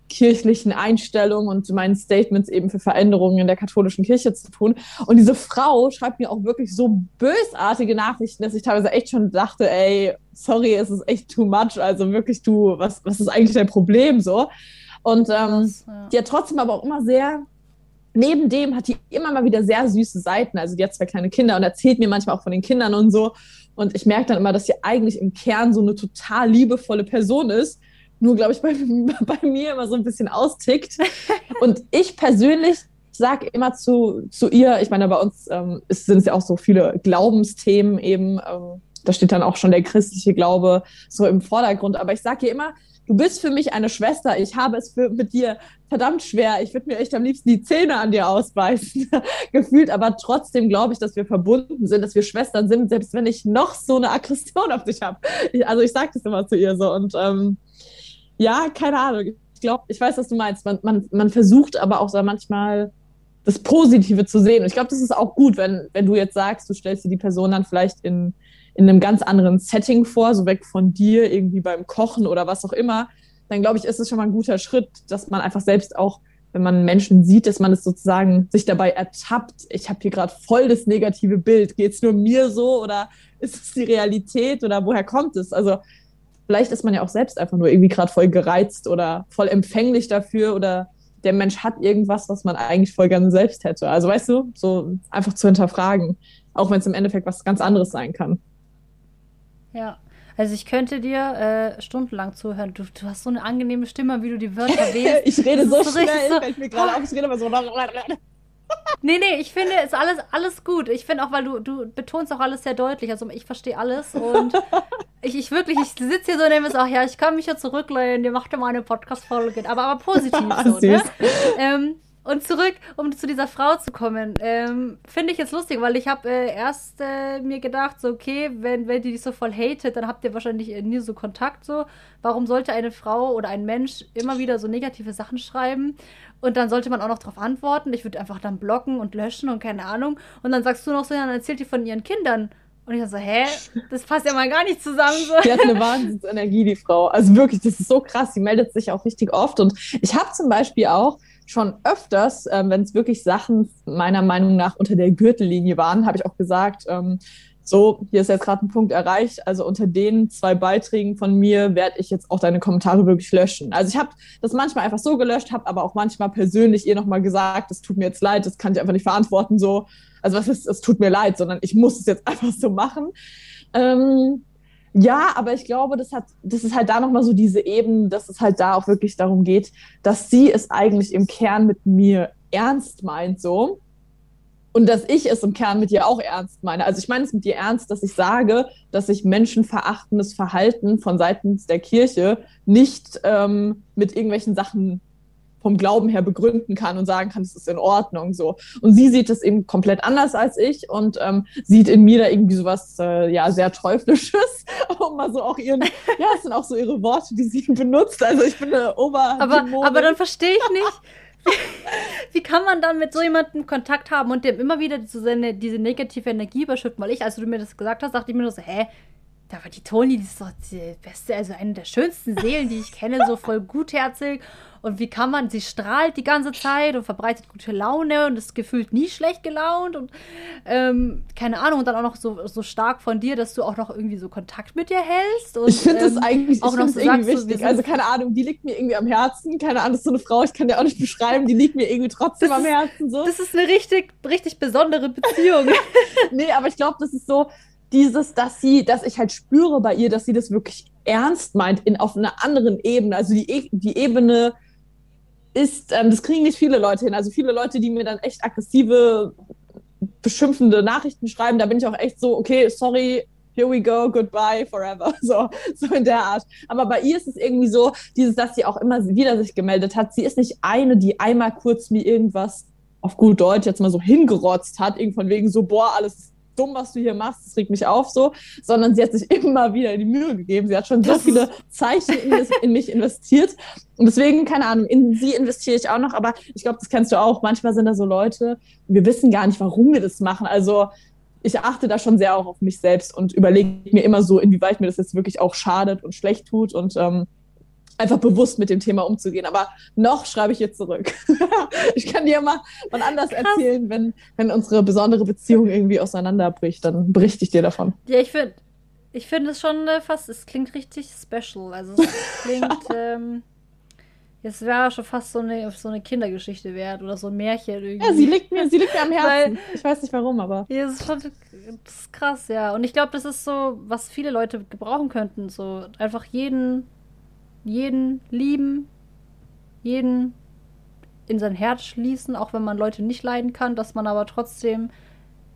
Speaker 2: kirchlichen Einstellung und meinen Statements eben für Veränderungen in der katholischen Kirche zu tun. Und diese Frau schreibt mir auch wirklich so bösartige Nachrichten, dass ich teilweise echt schon dachte, ey, sorry, es ist echt too much. Also wirklich, du, was, was ist eigentlich dein Problem so? Und ähm, ja. die hat trotzdem aber auch immer sehr, neben dem hat die immer mal wieder sehr süße Seiten. Also die hat zwei kleine Kinder und erzählt mir manchmal auch von den Kindern und so. Und ich merke dann immer, dass sie eigentlich im Kern so eine total liebevolle Person ist nur, glaube ich, bei, bei mir immer so ein bisschen austickt. Und ich persönlich sage immer zu, zu ihr, ich meine, bei uns ähm, sind es ja auch so viele Glaubensthemen eben, ähm, da steht dann auch schon der christliche Glaube so im Vordergrund, aber ich sage ihr immer, du bist für mich eine Schwester, ich habe es für, mit dir verdammt schwer, ich würde mir echt am liebsten die Zähne an dir ausbeißen, gefühlt, aber trotzdem glaube ich, dass wir verbunden sind, dass wir Schwestern sind, selbst wenn ich noch so eine Aggression auf dich habe. Also ich sage das immer zu ihr so und ähm, ja, keine Ahnung. Ich glaube, ich weiß, was du meinst. Man, man, man versucht aber auch so manchmal das Positive zu sehen. Und ich glaube, das ist auch gut, wenn, wenn du jetzt sagst, du stellst dir die Person dann vielleicht in, in einem ganz anderen Setting vor, so weg von dir, irgendwie beim Kochen oder was auch immer, dann glaube ich, ist es schon mal ein guter Schritt, dass man einfach selbst auch, wenn man Menschen sieht, dass man es sozusagen sich dabei ertappt, ich habe hier gerade voll das negative Bild, geht es nur mir so oder ist es die Realität oder woher kommt es? Also vielleicht ist man ja auch selbst einfach nur irgendwie gerade voll gereizt oder voll empfänglich dafür oder der Mensch hat irgendwas, was man eigentlich voll gerne selbst hätte. Also weißt du, so einfach zu hinterfragen, auch wenn es im Endeffekt was ganz anderes sein kann.
Speaker 1: Ja, also ich könnte dir äh, stundenlang zuhören. Du, du, hast so eine angenehme Stimme, wie du die Wörter wählst.
Speaker 2: ich rede so, so schnell, so, fällt mir gerade auf, ich rede immer so.
Speaker 1: Nee, nee, ich finde, es ist alles, alles gut. Ich finde auch, weil du, du betonst auch alles sehr deutlich. Also ich verstehe alles und ich, ich wirklich, ich sitze hier so und nehme es auch, ja, ich kann mich ja zurücklehnen, ihr macht ja mal eine Podcast-Folge, aber, aber positiv so, ne? Ähm, und zurück, um zu dieser Frau zu kommen, ähm, finde ich jetzt lustig, weil ich habe äh, erst äh, mir gedacht, so okay, wenn, wenn die dich so voll hatet, dann habt ihr wahrscheinlich äh, nie so Kontakt so. Warum sollte eine Frau oder ein Mensch immer wieder so negative Sachen schreiben? Und dann sollte man auch noch darauf antworten. Ich würde einfach dann blocken und löschen und keine Ahnung. Und dann sagst du noch so, ja, dann erzählt die von ihren Kindern. Und ich dachte so, hä? Das passt ja mal gar nicht zusammen. So.
Speaker 2: Die hat eine Wahnsinnsenergie, die Frau. Also wirklich, das ist so krass. Sie meldet sich auch richtig oft. Und ich habe zum Beispiel auch schon öfters, ähm, wenn es wirklich Sachen meiner Meinung nach unter der Gürtellinie waren, habe ich auch gesagt, ähm, so, hier ist jetzt gerade ein Punkt erreicht. Also unter den zwei Beiträgen von mir werde ich jetzt auch deine Kommentare wirklich löschen. Also ich habe das manchmal einfach so gelöscht, habe aber auch manchmal persönlich ihr nochmal gesagt, es tut mir jetzt leid, das kann ich einfach nicht verantworten. So, also was ist, es tut mir leid, sondern ich muss es jetzt einfach so machen. Ähm, ja, aber ich glaube, das hat, das ist halt da nochmal so diese Ebene, dass es halt da auch wirklich darum geht, dass sie es eigentlich im Kern mit mir ernst meint, so. Und dass ich es im Kern mit ihr auch ernst meine. Also ich meine es mit ihr ernst, dass ich sage, dass ich menschenverachtendes Verhalten von seitens der Kirche nicht ähm, mit irgendwelchen Sachen vom Glauben her begründen kann und sagen kann, es ist in Ordnung so. Und sie sieht es eben komplett anders als ich und ähm, sieht in mir da irgendwie sowas äh, ja sehr teuflisches, um mal so auch ihren, ja, es sind auch so ihre Worte, die sie benutzt. Also ich bin eine Ober.
Speaker 1: Aber, aber dann verstehe ich nicht. Wie kann man dann mit so jemandem Kontakt haben und dem immer wieder so seine, diese negative Energie überschütten? Weil ich, als du mir das gesagt hast, dachte ich mir nur so, hä, aber die Toni, die ist doch die beste, also eine der schönsten Seelen, die ich kenne, so voll gutherzig. Und wie kann man, sie strahlt die ganze Zeit und verbreitet gute Laune und ist gefühlt nie schlecht gelaunt und ähm, keine Ahnung, und dann auch noch so, so stark von dir, dass du auch noch irgendwie so Kontakt mit dir hältst. Und,
Speaker 2: ich finde
Speaker 1: ähm,
Speaker 2: das eigentlich
Speaker 1: auch noch so
Speaker 2: irgendwie
Speaker 1: sagst,
Speaker 2: wichtig. also keine Ahnung, die liegt mir irgendwie am Herzen. Keine Ahnung, das ist so eine Frau, ich kann dir auch nicht beschreiben, die liegt mir irgendwie trotzdem
Speaker 1: Das
Speaker 2: am Herzen. So.
Speaker 1: Das ist eine richtig, richtig besondere Beziehung.
Speaker 2: Nee, aber ich glaube, das ist so dieses, dass sie, dass ich halt spüre bei ihr, dass sie das wirklich ernst meint in auf einer anderen Ebene. Also die, E- die Ebene ist, ähm, das kriegen nicht viele Leute hin. Also viele Leute, die mir dann echt aggressive, beschimpfende Nachrichten schreiben, da bin ich auch echt so, okay, sorry, here we go, goodbye, forever. So, so in der Art. Aber bei ihr ist es irgendwie so, dieses, dass sie auch immer wieder sich gemeldet hat. Sie ist nicht eine, die einmal kurz mir irgendwas auf gut Deutsch jetzt mal so hingerotzt hat, irgendwie von wegen so, boah, alles ist dumm, was du hier machst, das regt mich auf, so, sondern sie hat sich immer wieder in die Mühe gegeben. Sie hat schon so viele Zeichen in, in mich investiert. Und deswegen, keine Ahnung, in sie investiere ich auch noch, aber ich glaube, das kennst du auch. Manchmal sind da so Leute, wir wissen gar nicht, warum wir das machen. Also ich achte da schon sehr auch auf mich selbst und überlege mir immer so, inwieweit mir das jetzt wirklich auch schadet und schlecht tut und ähm, einfach bewusst mit dem Thema umzugehen. Aber noch schreibe ich jetzt zurück. ich kann dir mal wann anders erzählen, wenn, wenn unsere besondere Beziehung irgendwie auseinanderbricht, dann berichte ich dir davon.
Speaker 1: Ja, ich finde ich finde es schon äh, fast, es klingt richtig special. Also es klingt, ähm, es wäre schon fast so eine, so eine Kindergeschichte wert oder so ein Märchen irgendwie.
Speaker 2: Ja, sie liegt mir, sie liegt mir am Herzen.
Speaker 1: Weil-
Speaker 2: ich weiß nicht warum, aber.
Speaker 1: Ja, das ist schon das ist krass, ja. Und ich glaube, das ist so, was viele Leute gebrauchen könnten. So einfach jeden, jeden lieben, jeden in sein Herz schließen, auch wenn man Leute nicht leiden kann, dass man aber trotzdem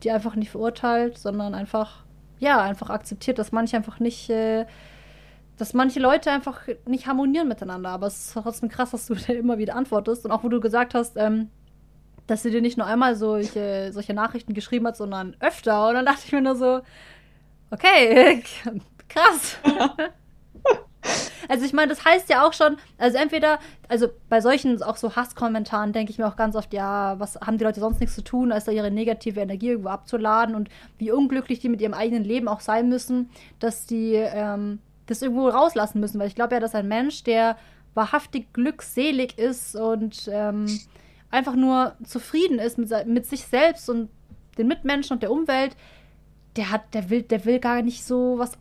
Speaker 1: die einfach nicht verurteilt, sondern einfach, ja, einfach akzeptiert, dass manche einfach nicht, äh, dass manche Leute einfach nicht harmonieren miteinander. Aber es ist trotzdem krass, dass du da immer wieder antwortest. Und auch wo du gesagt hast, ähm, dass sie dir nicht nur einmal solche, solche Nachrichten geschrieben hat, sondern öfter. Und dann dachte ich mir nur so, okay, krass. also ich meine, das heißt ja auch schon, also entweder, also bei solchen auch so Hasskommentaren denke ich mir auch ganz oft, ja, was haben die Leute sonst nichts zu tun, als da ihre negative Energie irgendwo abzuladen und wie unglücklich die mit ihrem eigenen Leben auch sein müssen, dass die ähm, das irgendwo rauslassen müssen. Weil ich glaube ja, dass ein Mensch, der wahrhaftig glückselig ist und ähm, einfach nur zufrieden ist mit, mit sich selbst und den Mitmenschen und der Umwelt, der hat, der will, der will gar nicht so was,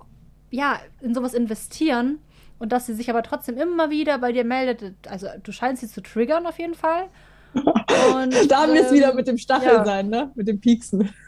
Speaker 1: ja, in sowas investieren. Und dass sie sich aber trotzdem immer wieder bei dir meldet. Also du scheinst sie zu triggern auf jeden Fall. Und,
Speaker 2: Da haben wir es
Speaker 1: ähm,
Speaker 2: wieder mit dem Stachel
Speaker 1: ja.
Speaker 2: sein, ne? Mit dem Pieksen.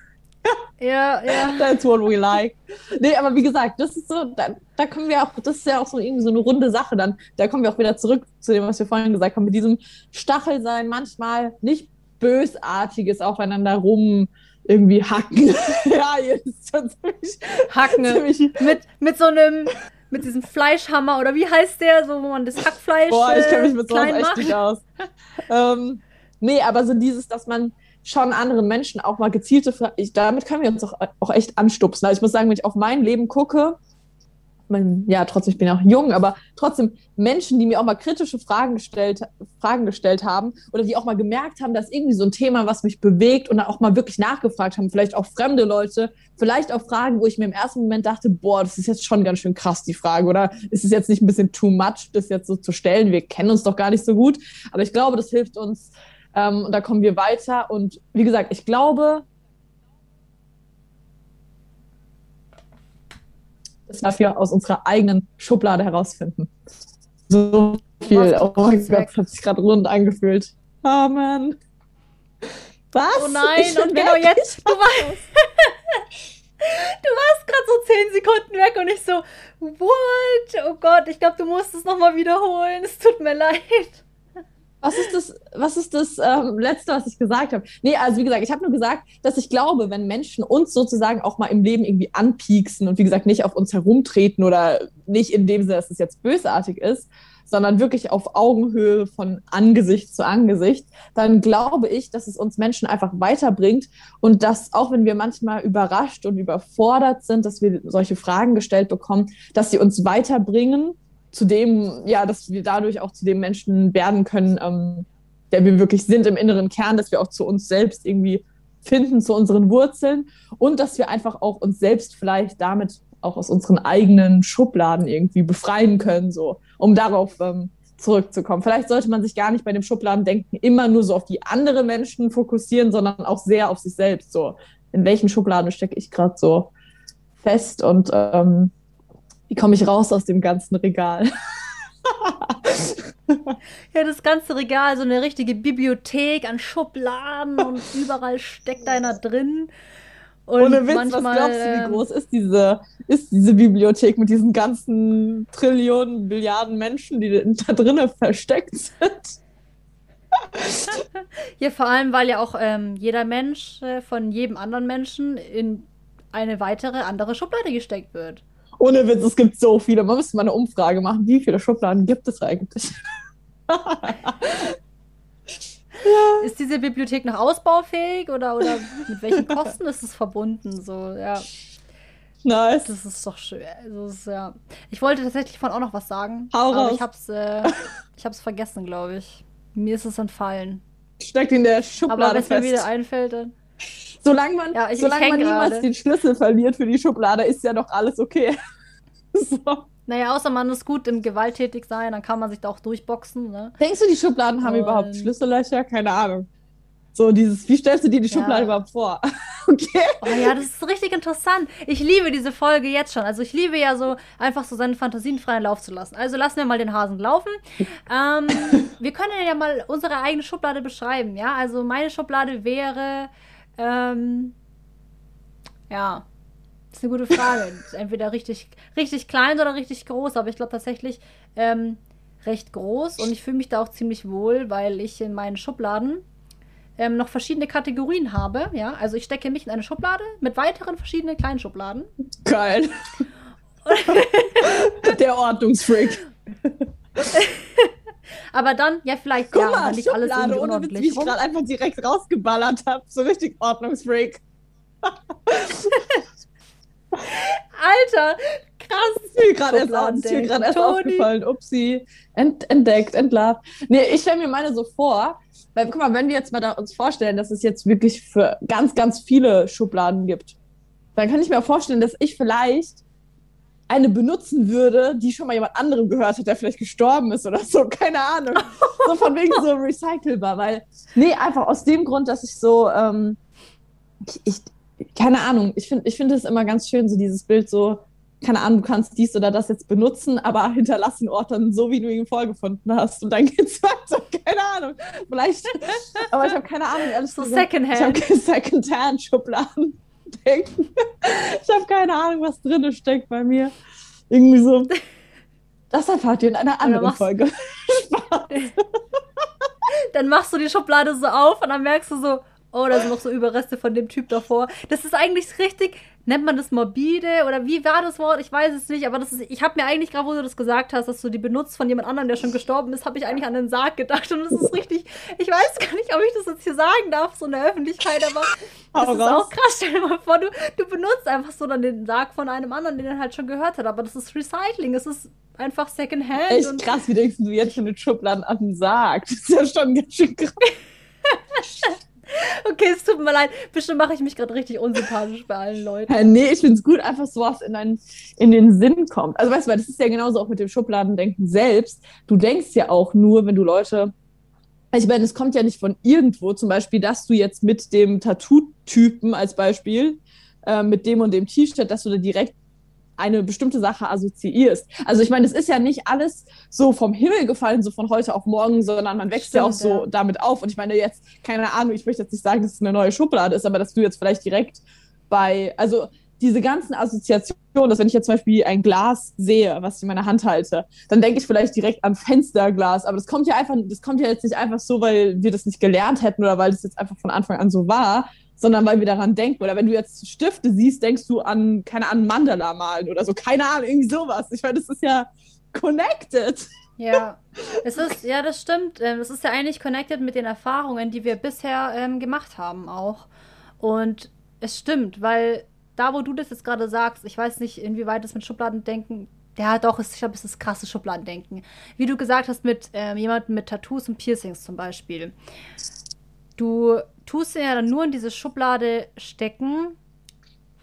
Speaker 1: Ja, ja.
Speaker 2: That's what we like. Nee, aber wie gesagt, das ist so, da, da kommen wir auch, das ist ja auch so irgendwie so eine runde Sache dann. Da kommen wir auch wieder zurück zu dem, was wir vorhin gesagt haben, mit diesem Stachel sein, manchmal nicht bösartiges aufeinander rum irgendwie hacken. ja, jetzt ist schon ziemlich,
Speaker 1: Hacken.
Speaker 2: ziemlich
Speaker 1: mit, mit so einem, mit diesem Fleischhammer oder wie heißt der, so wo man das Hackfleisch
Speaker 2: Boah, ich kenne mich
Speaker 1: äh,
Speaker 2: mit sowas
Speaker 1: klein
Speaker 2: echt
Speaker 1: macht.
Speaker 2: nicht aus. ähm, nee, aber so dieses, dass man schon anderen Menschen auch mal gezielte Fragen, damit können wir uns auch, auch echt anstupsen. Also ich muss sagen, wenn ich auf mein Leben gucke, mein, ja, trotzdem, ich bin auch jung, aber trotzdem Menschen, die mir auch mal kritische Fragen gestellt, Fragen gestellt haben oder die auch mal gemerkt haben, dass irgendwie so ein Thema, was mich bewegt und dann auch mal wirklich nachgefragt haben, vielleicht auch fremde Leute, vielleicht auch Fragen, wo ich mir im ersten Moment dachte, boah, das ist jetzt schon ganz schön krass, die Frage, oder ist es jetzt nicht ein bisschen too much, das jetzt so zu stellen? Wir kennen uns doch gar nicht so gut, aber ich glaube, das hilft uns ähm, und da kommen wir weiter und wie gesagt, ich glaube, das darf wir aus unserer eigenen Schublade herausfinden. So viel. Oh mein. Gott, das hat sich gerade rund angefühlt. Amen. Was?
Speaker 1: Oh nein,
Speaker 2: Ich
Speaker 1: und genau
Speaker 2: weg.
Speaker 1: jetzt, du warst, du warst gerade so zehn Sekunden weg und ich so, what? Oh Gott, ich glaube, du musst es nochmal wiederholen. Es tut mir leid.
Speaker 2: Was ist das, was ist das ähm, Letzte, was ich gesagt habe? Nee, also wie gesagt, ich habe nur gesagt, dass ich glaube, wenn Menschen uns sozusagen auch mal im Leben irgendwie anpieksen und wie gesagt nicht auf uns herumtreten oder nicht in dem Sinne, dass es jetzt bösartig ist, sondern wirklich auf Augenhöhe von Angesicht zu Angesicht, dann glaube ich, dass es uns Menschen einfach weiterbringt und dass auch wenn wir manchmal überrascht und überfordert sind, dass wir solche Fragen gestellt bekommen, dass sie uns weiterbringen zu dem, ja, dass wir dadurch auch zu dem Menschen werden können, ähm, der wir wirklich sind im inneren Kern, dass wir auch zu uns selbst irgendwie finden, zu unseren Wurzeln und dass wir einfach auch uns selbst vielleicht damit auch aus unseren eigenen Schubladen irgendwie befreien können, so, um darauf ähm, zurückzukommen. Vielleicht sollte man sich gar nicht bei dem Schubladendenken immer nur so auf die anderen Menschen fokussieren, sondern auch sehr auf sich selbst. So, in welchen Schubladen stecke ich gerade so fest und ähm, wie komme ich raus aus dem ganzen Regal?
Speaker 1: ja, das ganze Regal, so eine richtige Bibliothek an Schubladen und überall steckt einer drin.
Speaker 2: Und Ohne Witz, manchmal, was glaubst du, wie ähm, groß ist diese, ist diese Bibliothek mit diesen ganzen Trillionen, Billiarden Menschen, die da drinnen versteckt sind?
Speaker 1: ja, vor allem, weil ja auch ähm, jeder Mensch äh, von jedem anderen Menschen in eine weitere andere Schublade gesteckt wird.
Speaker 2: Ohne Witz, es gibt so viele. Man müsste mal eine Umfrage machen. Wie viele Schubladen gibt es eigentlich?
Speaker 1: Ja. Ist diese Bibliothek noch ausbaufähig oder, oder mit welchen Kosten ist es verbunden? So, ja.
Speaker 2: Nice.
Speaker 1: Das ist doch schön. Also, ist, ja. Ich wollte tatsächlich von auch noch was sagen.
Speaker 2: Hau
Speaker 1: aber
Speaker 2: raus.
Speaker 1: ich hab's, äh, ich hab's vergessen, glaube ich. Mir ist es entfallen.
Speaker 2: Steckt in der Schublade
Speaker 1: aber wenn es mir wieder einfällt, dann.
Speaker 2: Solange man, ja, ich, solange ich man niemals grade. den Schlüssel verliert für die Schublade, ist ja doch alles okay.
Speaker 1: so. Naja, außer man ist gut im gewalttätig sein, dann kann man sich da auch durchboxen. Ne?
Speaker 2: Denkst du, die Schubladen haben Und... überhaupt Schlüssellöcher? Keine Ahnung. So dieses, wie stellst du dir die Schublade ja. überhaupt vor?
Speaker 1: okay. Oh ja, das ist richtig interessant. Ich liebe diese Folge jetzt schon. Also ich liebe ja so, einfach so seine Fantasien freien Lauf zu lassen. Also lassen wir mal den Hasen laufen. ähm, wir können ja mal unsere eigene Schublade beschreiben, ja? Also meine Schublade wäre, ähm, ja, das ist eine gute Frage. Entweder richtig, richtig klein oder richtig groß, aber ich glaube tatsächlich ähm, recht groß und ich fühle mich da auch ziemlich wohl, weil ich in meinen Schubladen ähm, noch verschiedene Kategorien habe. Ja, also ich stecke mich in eine Schublade mit weiteren verschiedenen kleinen Schubladen.
Speaker 2: Geil. Der Ordnungsfreak.
Speaker 1: Aber dann, ja, vielleicht,
Speaker 2: Guck
Speaker 1: ja,
Speaker 2: mal, nicht alles irgendwie ohne Witz, wie ich gerade einfach direkt rausgeballert habe. So richtig Ordnungsfreak.
Speaker 1: Alter, krass.
Speaker 2: Ist mir gerade erst, erst aufgefallen. Upsi. Ent, entdeckt, entlarvt. Nee, ich stelle mir meine so vor, weil, guck mal, wenn wir jetzt mal da uns vorstellen, dass es jetzt wirklich für ganz, ganz viele Schubladen gibt, dann kann ich mir auch vorstellen, dass ich vielleicht eine benutzen würde, die schon mal jemand anderem gehört hat, der vielleicht gestorben ist oder so, keine Ahnung. So von wegen so recycelbar, weil, nee, einfach aus dem Grund, dass ich so, ähm, ich, keine Ahnung, ich finde ich finde es immer ganz schön, so dieses Bild so, keine Ahnung, du kannst dies oder das jetzt benutzen, aber hinterlass den Ort dann so, wie du ihn vorgefunden hast. Und dann geht's weiter. Keine Ahnung. Vielleicht, aber ich habe keine Ahnung. Alles
Speaker 1: so Secondhand.
Speaker 2: Ich habe Secondhand-Schubladen. Ich habe keine Ahnung, was drin steckt bei mir. Irgendwie so. Das erfahrt ihr in einer anderen Folge.
Speaker 1: dann machst du die Schublade so auf und dann merkst du so, oh, da sind noch so Überreste von dem Typ davor. Das ist eigentlich richtig, nennt man das morbide oder wie war das Wort? Ich weiß es nicht, aber das ist, ich habe mir eigentlich gerade, wo du das gesagt hast, dass du die benutzt von jemand anderem, der schon gestorben ist, habe ich eigentlich an den Sarg gedacht und das ist richtig, ich weiß gar nicht, ob ich das jetzt hier sagen darf, so in der Öffentlichkeit, aber das ist auch krass. Stell dir mal vor, du, du benutzt einfach so dann den Sarg von einem anderen, den er halt schon gehört hat, aber das ist Recycling, es ist einfach Secondhand.
Speaker 2: Echt krass, wie denkst du jetzt schon mit Schubladen an den Sarg? Das ist ja schon ganz schön krass.
Speaker 1: Okay, es tut mir leid. Bestimmt mache ich mich gerade richtig unsympathisch bei allen Leuten.
Speaker 2: Ja, nee, ich finde es gut, einfach so was in, ein, in den Sinn kommt. Also weißt du, weil das ist ja genauso auch mit dem Schubladendenken selbst. Du denkst ja auch nur, wenn du Leute. Ich meine, es kommt ja nicht von irgendwo, zum Beispiel, dass du jetzt mit dem Tattoo-Typen als Beispiel, äh, mit dem und dem T-Shirt, dass du da direkt eine bestimmte Sache assoziierst. Also ich meine, es ist ja nicht alles so vom Himmel gefallen, so von heute auf morgen, sondern man wächst Stimmt, ja auch so ja. damit auf. Und ich meine jetzt, keine Ahnung, ich möchte jetzt nicht sagen, dass es eine neue Schublade ist, aber dass du jetzt vielleicht direkt bei, also diese ganzen Assoziationen, dass wenn ich jetzt zum Beispiel ein Glas sehe, was ich in meiner Hand halte, dann denke ich vielleicht direkt an Fensterglas. Aber das kommt ja einfach, das kommt ja jetzt nicht einfach so, weil wir das nicht gelernt hätten oder weil das jetzt einfach von Anfang an so war, sondern weil wir daran denken. Oder wenn du jetzt Stifte siehst, denkst du an, keine Ahnung, Mandala malen oder so. Keine Ahnung, irgendwie sowas. Ich meine, das ist ja connected.
Speaker 1: Ja, es ist, ja, das stimmt. Ähm, es ist ja eigentlich connected mit den Erfahrungen, die wir bisher ähm, gemacht haben auch. Und es stimmt, weil da, wo du das jetzt gerade sagst, ich weiß nicht, inwieweit es mit Schubladendenken ja, doch, ich glaube, es ist krasse Schubladendenken. Wie du gesagt hast, mit ähm, jemandem mit Tattoos und Piercings zum Beispiel. Du tust ihn ja dann nur in diese Schublade stecken,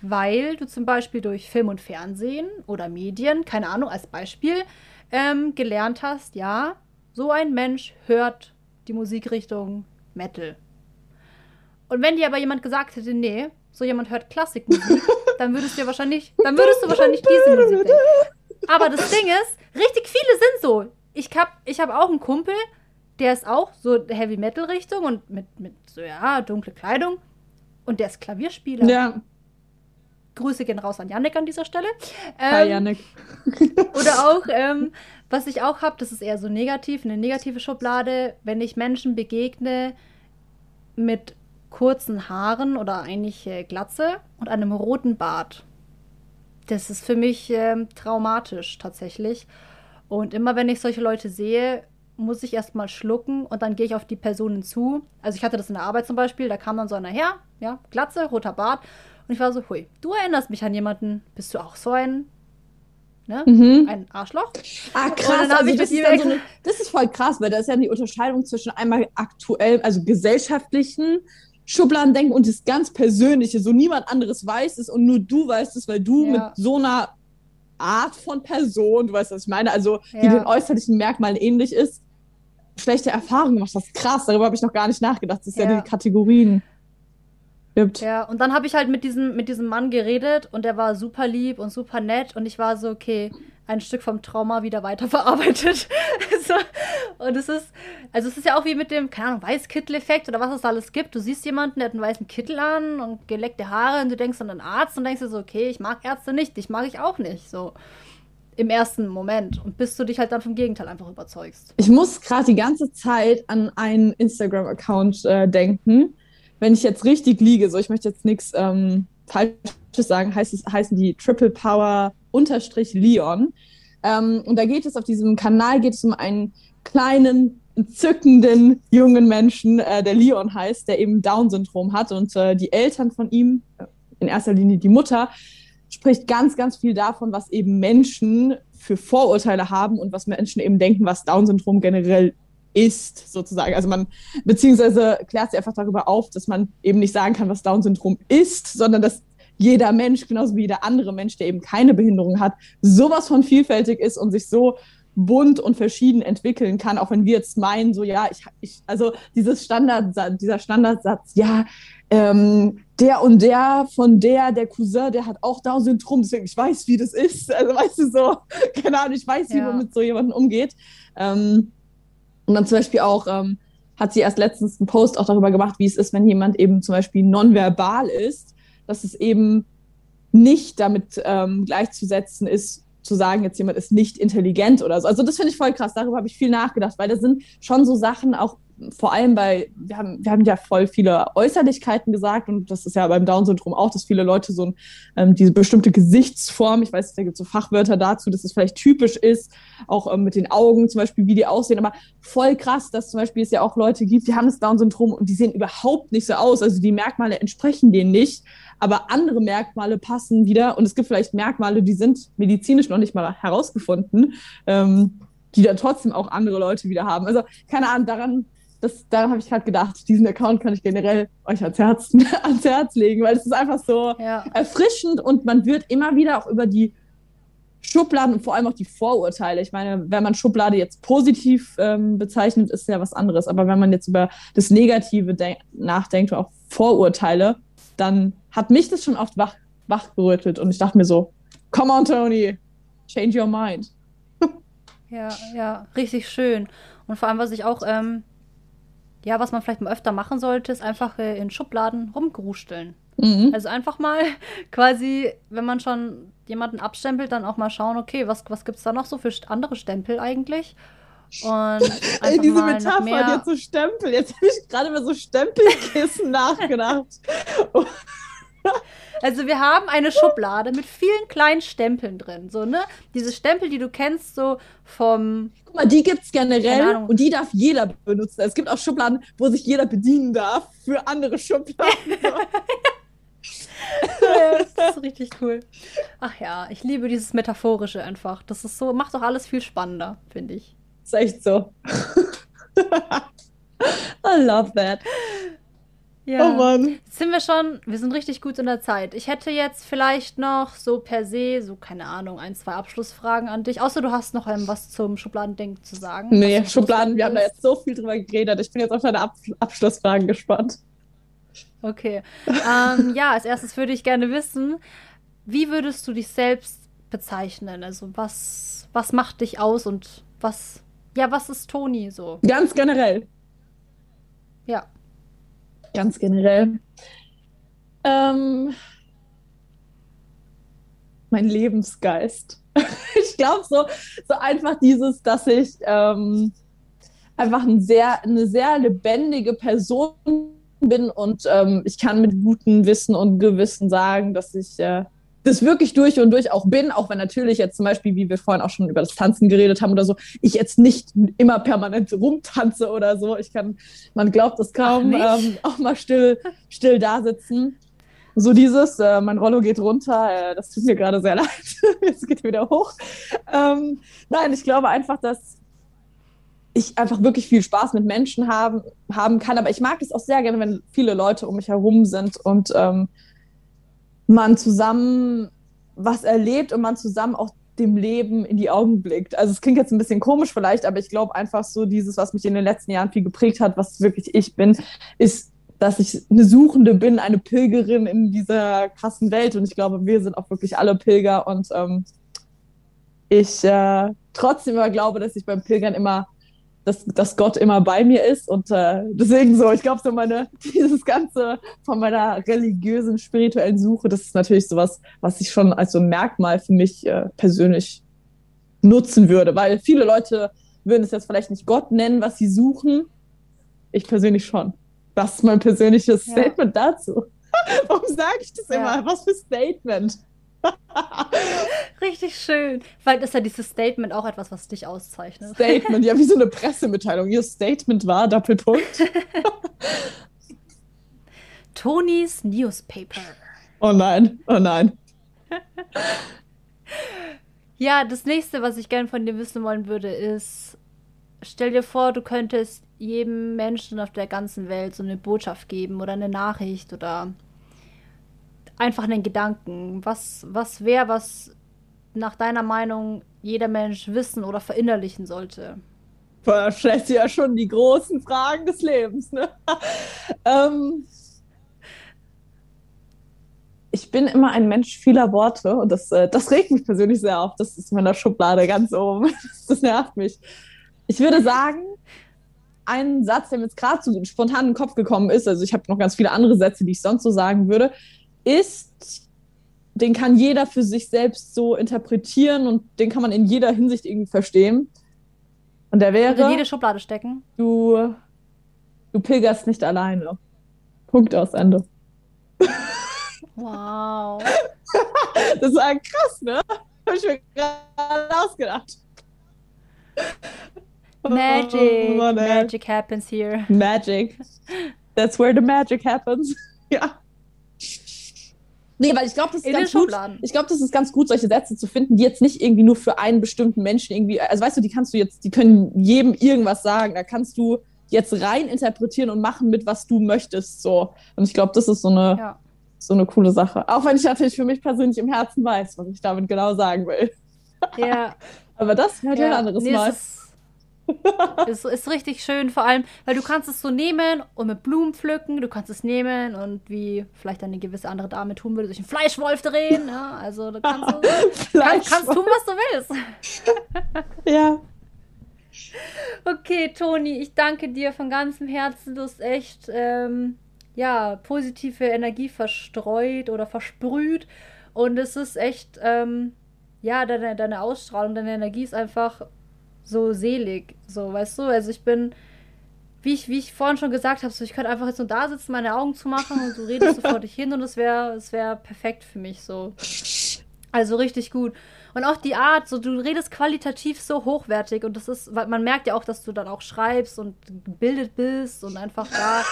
Speaker 1: weil du zum Beispiel durch Film und Fernsehen oder Medien, keine Ahnung, als Beispiel, ähm, gelernt hast, ja, so ein Mensch hört die Musikrichtung Metal. Und wenn dir aber jemand gesagt hätte, nee, so jemand hört Klassikmusik, dann würdest du wahrscheinlich, dann würdest du wahrscheinlich diese Musik denken. Aber das Ding ist, richtig viele sind so. Ich hab, ich hab auch einen Kumpel, der ist auch so Heavy Metal Richtung und mit, mit so, ja, dunkle Kleidung. Und der ist Klavierspieler.
Speaker 2: Ja.
Speaker 1: Grüße gehen raus an Yannick an dieser Stelle.
Speaker 2: Ähm, Hi, Yannick.
Speaker 1: oder auch, ähm, was ich auch habe, das ist eher so negativ, eine negative Schublade, wenn ich Menschen begegne mit kurzen Haaren oder eigentlich äh, Glatze und einem roten Bart. Das ist für mich ähm, traumatisch tatsächlich. Und immer wenn ich solche Leute sehe, muss ich erstmal schlucken und dann gehe ich auf die Personen zu. Also ich hatte das in der Arbeit zum Beispiel, da kam dann so einer her, ja, Glatze, roter Bart. Und ich war so, hui, du erinnerst mich an jemanden. Bist du auch so ein, ne? Mhm. Ein Arschloch?
Speaker 2: Ah, krass. Also das, ist so eine, das ist voll krass, weil da ist ja die Unterscheidung zwischen einmal aktuell, also gesellschaftlichen Schubladendenken und das ganz Persönliche. So niemand anderes weiß es und nur du weißt es, weil du ja. mit so einer Art von Person, du weißt, was ich meine, also ja. die den äußerlichen Merkmalen ähnlich ist, schlechte Erfahrungen gemacht. Das ist krass, darüber habe ich noch gar nicht nachgedacht. Das ist ja, ja die Kategorien
Speaker 1: gibt. Ja, und dann habe ich halt mit diesem, mit diesem Mann geredet und der war super lieb und super nett und ich war so, okay, ein Stück vom Trauma wieder weiterverarbeitet. so, und es ist, also es ist ja auch wie mit dem, keine Ahnung, Weißkittel-Effekt oder was es alles gibt. Du siehst jemanden, der hat einen weißen Kittel an und geleckte Haare und du denkst an einen Arzt und denkst dir so, okay, ich mag Ärzte nicht, dich mag ich auch nicht. So im ersten Moment und bis du dich halt dann vom Gegenteil einfach überzeugst.
Speaker 2: Ich muss gerade die ganze Zeit an einen Instagram-Account äh, denken. Wenn ich jetzt richtig liege, so ich möchte jetzt nichts ähm, Falsches sagen, heißt es, heißen die Triple Power unterstrich Leon. Ähm, und da geht es auf diesem Kanal geht es um einen kleinen entzückenden jungen Menschen, äh, der Leon heißt, der eben Down-Syndrom hat und äh, die Eltern von ihm, äh, in erster Linie die Mutter, spricht ganz, ganz viel davon, was eben Menschen für Vorurteile haben und was Menschen eben denken, was Down-Syndrom generell ist, sozusagen. Also man, beziehungsweise klärt sie einfach darüber auf, dass man eben nicht sagen kann, was Down-Syndrom ist, sondern dass jeder Mensch, genauso wie jeder andere Mensch, der eben keine Behinderung hat, sowas von vielfältig ist und sich so bunt und verschieden entwickeln kann, auch wenn wir jetzt meinen, so ja, ich, ich also dieses Standard, dieser Standardsatz, ja, ähm, der und der von der, der Cousin, der hat auch Down-Syndrom, deswegen ich weiß, wie das ist. Also weißt du so, keine Ahnung, ich weiß, wie ja. man mit so jemandem umgeht. Ähm, und dann zum Beispiel auch ähm, hat sie erst letztens einen Post auch darüber gemacht, wie es ist, wenn jemand eben zum Beispiel nonverbal ist, dass es eben nicht damit ähm, gleichzusetzen ist, zu sagen, jetzt jemand ist nicht intelligent oder so. Also das finde ich voll krass, darüber habe ich viel nachgedacht, weil das sind schon so Sachen, auch vor allem bei, wir haben, wir haben ja voll viele Äußerlichkeiten gesagt und das ist ja beim Down-Syndrom auch, dass viele Leute so ein, ähm, diese bestimmte Gesichtsform, ich weiß, da gibt es so Fachwörter dazu, dass es vielleicht typisch ist, auch ähm, mit den Augen zum Beispiel, wie die aussehen, aber voll krass, dass zum Beispiel es ja auch Leute gibt, die haben das Down-Syndrom und die sehen überhaupt nicht so aus, also die Merkmale entsprechen denen nicht, aber andere Merkmale passen wieder und es gibt vielleicht Merkmale, die sind medizinisch noch nicht mal herausgefunden, ähm, die dann trotzdem auch andere Leute wieder haben. Also keine Ahnung, daran das, daran habe ich gerade gedacht, diesen Account kann ich generell euch ans Herz, ans Herz legen, weil es ist einfach so ja. erfrischend und man wird immer wieder auch über die Schubladen und vor allem auch die Vorurteile. Ich meine, wenn man Schublade jetzt positiv ähm, bezeichnet, ist ja was anderes. Aber wenn man jetzt über das Negative nachdenkt oder auch Vorurteile, dann hat mich das schon oft wach, wachgerüttelt und ich dachte mir so, come on, Tony, change your mind.
Speaker 1: ja, ja, richtig schön. Und vor allem, was ich auch ähm, ja, was man vielleicht mal öfter machen sollte, ist einfach äh, in Schubladen rumgrusteln. Mhm. Also einfach mal quasi, wenn man schon jemanden abstempelt, dann auch mal schauen, okay, was, was gibt es da noch so für andere Stempel eigentlich? Und
Speaker 2: Ey, diese Metapher jetzt so Stempel. Jetzt habe ich gerade über so Stempelkissen nachgedacht.
Speaker 1: Also wir haben eine Schublade mit vielen kleinen Stempeln drin. So, ne? Diese Stempel, die du kennst, so vom.
Speaker 2: Guck mal, die gibt es generell und die darf jeder benutzen. Es gibt auch Schubladen, wo sich jeder bedienen darf für andere Schubladen.
Speaker 1: das ist richtig cool. Ach ja, ich liebe dieses Metaphorische einfach. Das ist so, macht doch alles viel spannender, finde ich.
Speaker 2: Ist echt so. I love that.
Speaker 1: Ja. Oh Mann. Jetzt sind wir schon, wir sind richtig gut in der Zeit. Ich hätte jetzt vielleicht noch so per se, so keine Ahnung, ein, zwei Abschlussfragen an dich. Außer du hast noch ähm, was zum Schubladendenken zu sagen.
Speaker 2: Nee, Schubladen, wir haben da jetzt so viel drüber geredet. Ich bin jetzt auf deine Ab Abschlussfragen gespannt.
Speaker 1: Okay. ähm, ja, als erstes würde ich gerne wissen, wie würdest du dich selbst bezeichnen? Also was, was macht dich aus und was, ja, was ist Toni so?
Speaker 2: Ganz generell.
Speaker 1: Ja
Speaker 2: ganz generell. Ähm, mein Lebensgeist. ich glaube so, so einfach dieses, dass ich ähm, einfach ein sehr, eine sehr lebendige Person bin und ähm, ich kann mit gutem Wissen und Gewissen sagen, dass ich äh, das wirklich durch und durch auch bin, auch wenn natürlich jetzt zum Beispiel, wie wir vorhin auch schon über das Tanzen geredet haben oder so, ich jetzt nicht immer permanent rumtanze oder so. Ich kann, man glaubt es kaum, ähm, auch mal still, still da sitzen. So dieses, äh, mein Rollo geht runter, äh, das tut mir gerade sehr leid, es geht wieder hoch. Ähm, nein, ich glaube einfach, dass ich einfach wirklich viel Spaß mit Menschen haben, haben kann, aber ich mag es auch sehr gerne, wenn viele Leute um mich herum sind und ähm, man zusammen was erlebt und man zusammen auch dem Leben in die Augen blickt. Also es klingt jetzt ein bisschen komisch vielleicht, aber ich glaube einfach so dieses, was mich in den letzten Jahren viel geprägt hat, was wirklich ich bin, ist, dass ich eine Suchende bin, eine Pilgerin in dieser krassen Welt. Und ich glaube, wir sind auch wirklich alle Pilger und ähm, ich äh, trotzdem immer glaube, dass ich beim Pilgern immer dass, dass Gott immer bei mir ist. Und äh, deswegen so, ich glaube, so meine, dieses Ganze von meiner religiösen, spirituellen Suche, das ist natürlich sowas, was ich schon als so ein Merkmal für mich äh, persönlich nutzen würde. Weil viele Leute würden es jetzt vielleicht nicht Gott nennen, was sie suchen. Ich persönlich schon. Das ist mein persönliches ja. Statement dazu. Warum sage ich das ja. immer? Was für Statement?
Speaker 1: Richtig schön. Weil ist ja dieses Statement auch etwas, was dich auszeichnet.
Speaker 2: Statement, ja, wie so eine Pressemitteilung. Ihr Statement war Doppelpunkt.
Speaker 1: Tonys Newspaper.
Speaker 2: Oh nein, oh nein.
Speaker 1: ja, das nächste, was ich gerne von dir wissen wollen würde, ist, stell dir vor, du könntest jedem Menschen auf der ganzen Welt so eine Botschaft geben oder eine Nachricht oder einfach einen Gedanken. Was, was wäre, was nach deiner Meinung jeder Mensch wissen oder verinnerlichen sollte?
Speaker 2: Stellst du ja schon die großen Fragen des Lebens. Ne? ähm, ich bin immer ein Mensch vieler Worte und das, äh, das regt mich persönlich sehr auf. Das ist in meiner Schublade ganz oben. Das nervt mich. Ich würde sagen, ein Satz, der mir jetzt gerade so spontan in den Kopf gekommen ist, also ich habe noch ganz viele andere Sätze, die ich sonst so sagen würde, ist, den kann jeder für sich selbst so interpretieren und den kann man in jeder Hinsicht irgendwie verstehen. Und der wäre.
Speaker 1: in jede Schublade stecken.
Speaker 2: Du, du pilgerst nicht alleine. Punkt aus Ende.
Speaker 1: Wow.
Speaker 2: das war krass, ne? Hab ich mir gerade ausgedacht.
Speaker 1: Magic. Oh, magic happens here.
Speaker 2: Magic. That's where the magic happens. ja. Nee, weil ich glaube, das ist ganz gut. Ich glaube, das ist ganz gut, solche Sätze zu finden, die jetzt nicht irgendwie nur für einen bestimmten Menschen irgendwie, also weißt du, die kannst du jetzt, die können jedem irgendwas sagen. Da kannst du jetzt rein interpretieren und machen mit, was du möchtest. So. Und ich glaube, das ist so eine, ja. so eine coole Sache. Auch wenn ich natürlich für mich persönlich im Herzen weiß, was ich damit genau sagen will.
Speaker 1: Ja.
Speaker 2: Aber das hört ja ein anderes nee, Mal
Speaker 1: ist, ist richtig schön, vor allem, weil du kannst es so nehmen und mit Blumen pflücken, du kannst es nehmen und wie vielleicht eine gewisse andere Dame tun würde, durch einen Fleischwolf drehen. Ja, also du kannst, du, kannst, kannst tun, was du willst.
Speaker 2: ja.
Speaker 1: Okay, Toni, ich danke dir von ganzem Herzen. Du hast echt ähm, ja, positive Energie verstreut oder versprüht. Und es ist echt, ähm, ja, deine, deine Ausstrahlung, deine Energie ist einfach so selig. So, weißt du? Also ich bin, wie ich, wie ich vorhin schon gesagt habe, so ich könnte einfach jetzt nur da sitzen, meine Augen zu machen und du redest so vor dich hin und es wäre es wär perfekt für mich so. Also richtig gut. Und auch die Art, so du redest qualitativ so hochwertig und das ist, weil man merkt ja auch, dass du dann auch schreibst und gebildet bist und einfach da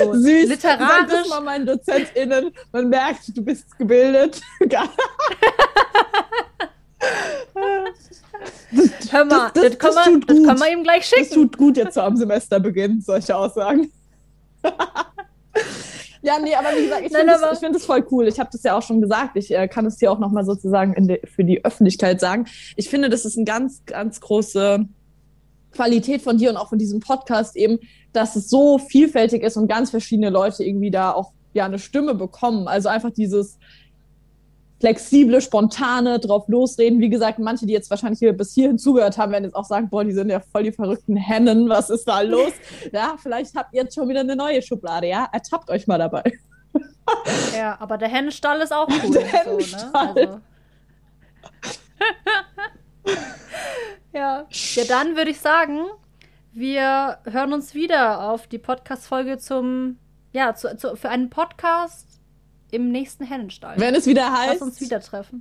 Speaker 1: so
Speaker 2: Süß. literarisch. Sag das mal meinen DozentInnen, man merkt, du bist gebildet.
Speaker 1: Hör mal, das, das, das, kann, man, das kann man ihm gleich schicken.
Speaker 2: Das tut gut jetzt so am Semesterbeginn, solche Aussagen. Ja, nee, aber wie gesagt, ich finde es find voll cool. Ich habe das ja auch schon gesagt. Ich äh, kann es hier auch nochmal sozusagen de, für die Öffentlichkeit sagen. Ich finde, das ist eine ganz, ganz große Qualität von dir und auch von diesem Podcast eben, dass es so vielfältig ist und ganz verschiedene Leute irgendwie da auch ja eine Stimme bekommen. Also einfach dieses flexible, spontane, drauf losreden. Wie gesagt, manche, die jetzt wahrscheinlich hier bis hierhin zugehört haben, werden jetzt auch sagen, boah, die sind ja voll die verrückten Hennen, was ist da los? ja, vielleicht habt ihr jetzt schon wieder eine neue Schublade, ja? Ertappt euch mal dabei.
Speaker 1: ja, aber der Hennenstall ist auch cool. Der Hennenstall. So, ne? also. ja. ja, dann würde ich sagen, wir hören uns wieder auf die Podcast-Folge zum, ja, zu, zu, für einen Podcast im nächsten Hennenstall.
Speaker 2: Wenn es wieder heißt.
Speaker 1: Lass uns wieder treffen.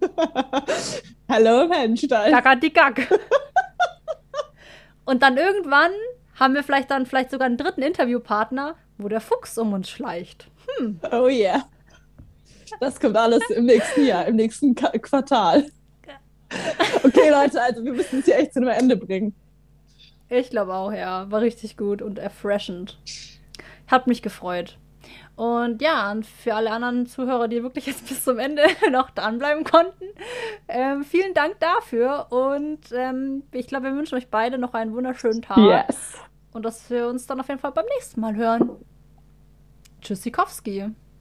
Speaker 2: Hallo im Hennenstall.
Speaker 1: Gack. Und dann irgendwann haben wir vielleicht dann vielleicht sogar einen dritten Interviewpartner, wo der Fuchs um uns schleicht. Hm.
Speaker 2: Oh yeah. Das kommt alles im nächsten Jahr, im nächsten Quartal. Okay, Leute, also wir müssen es hier echt zu einem Ende bringen.
Speaker 1: Ich glaube auch, ja. War richtig gut und erfrischend. Hat mich gefreut. Und ja, und für alle anderen Zuhörer, die wirklich jetzt bis zum Ende noch dranbleiben konnten, ähm, vielen Dank dafür. Und ähm, ich glaube, wir wünschen euch beide noch einen wunderschönen Tag.
Speaker 2: Yes.
Speaker 1: Und dass wir uns dann auf jeden Fall beim nächsten Mal hören. Tschüssikowski.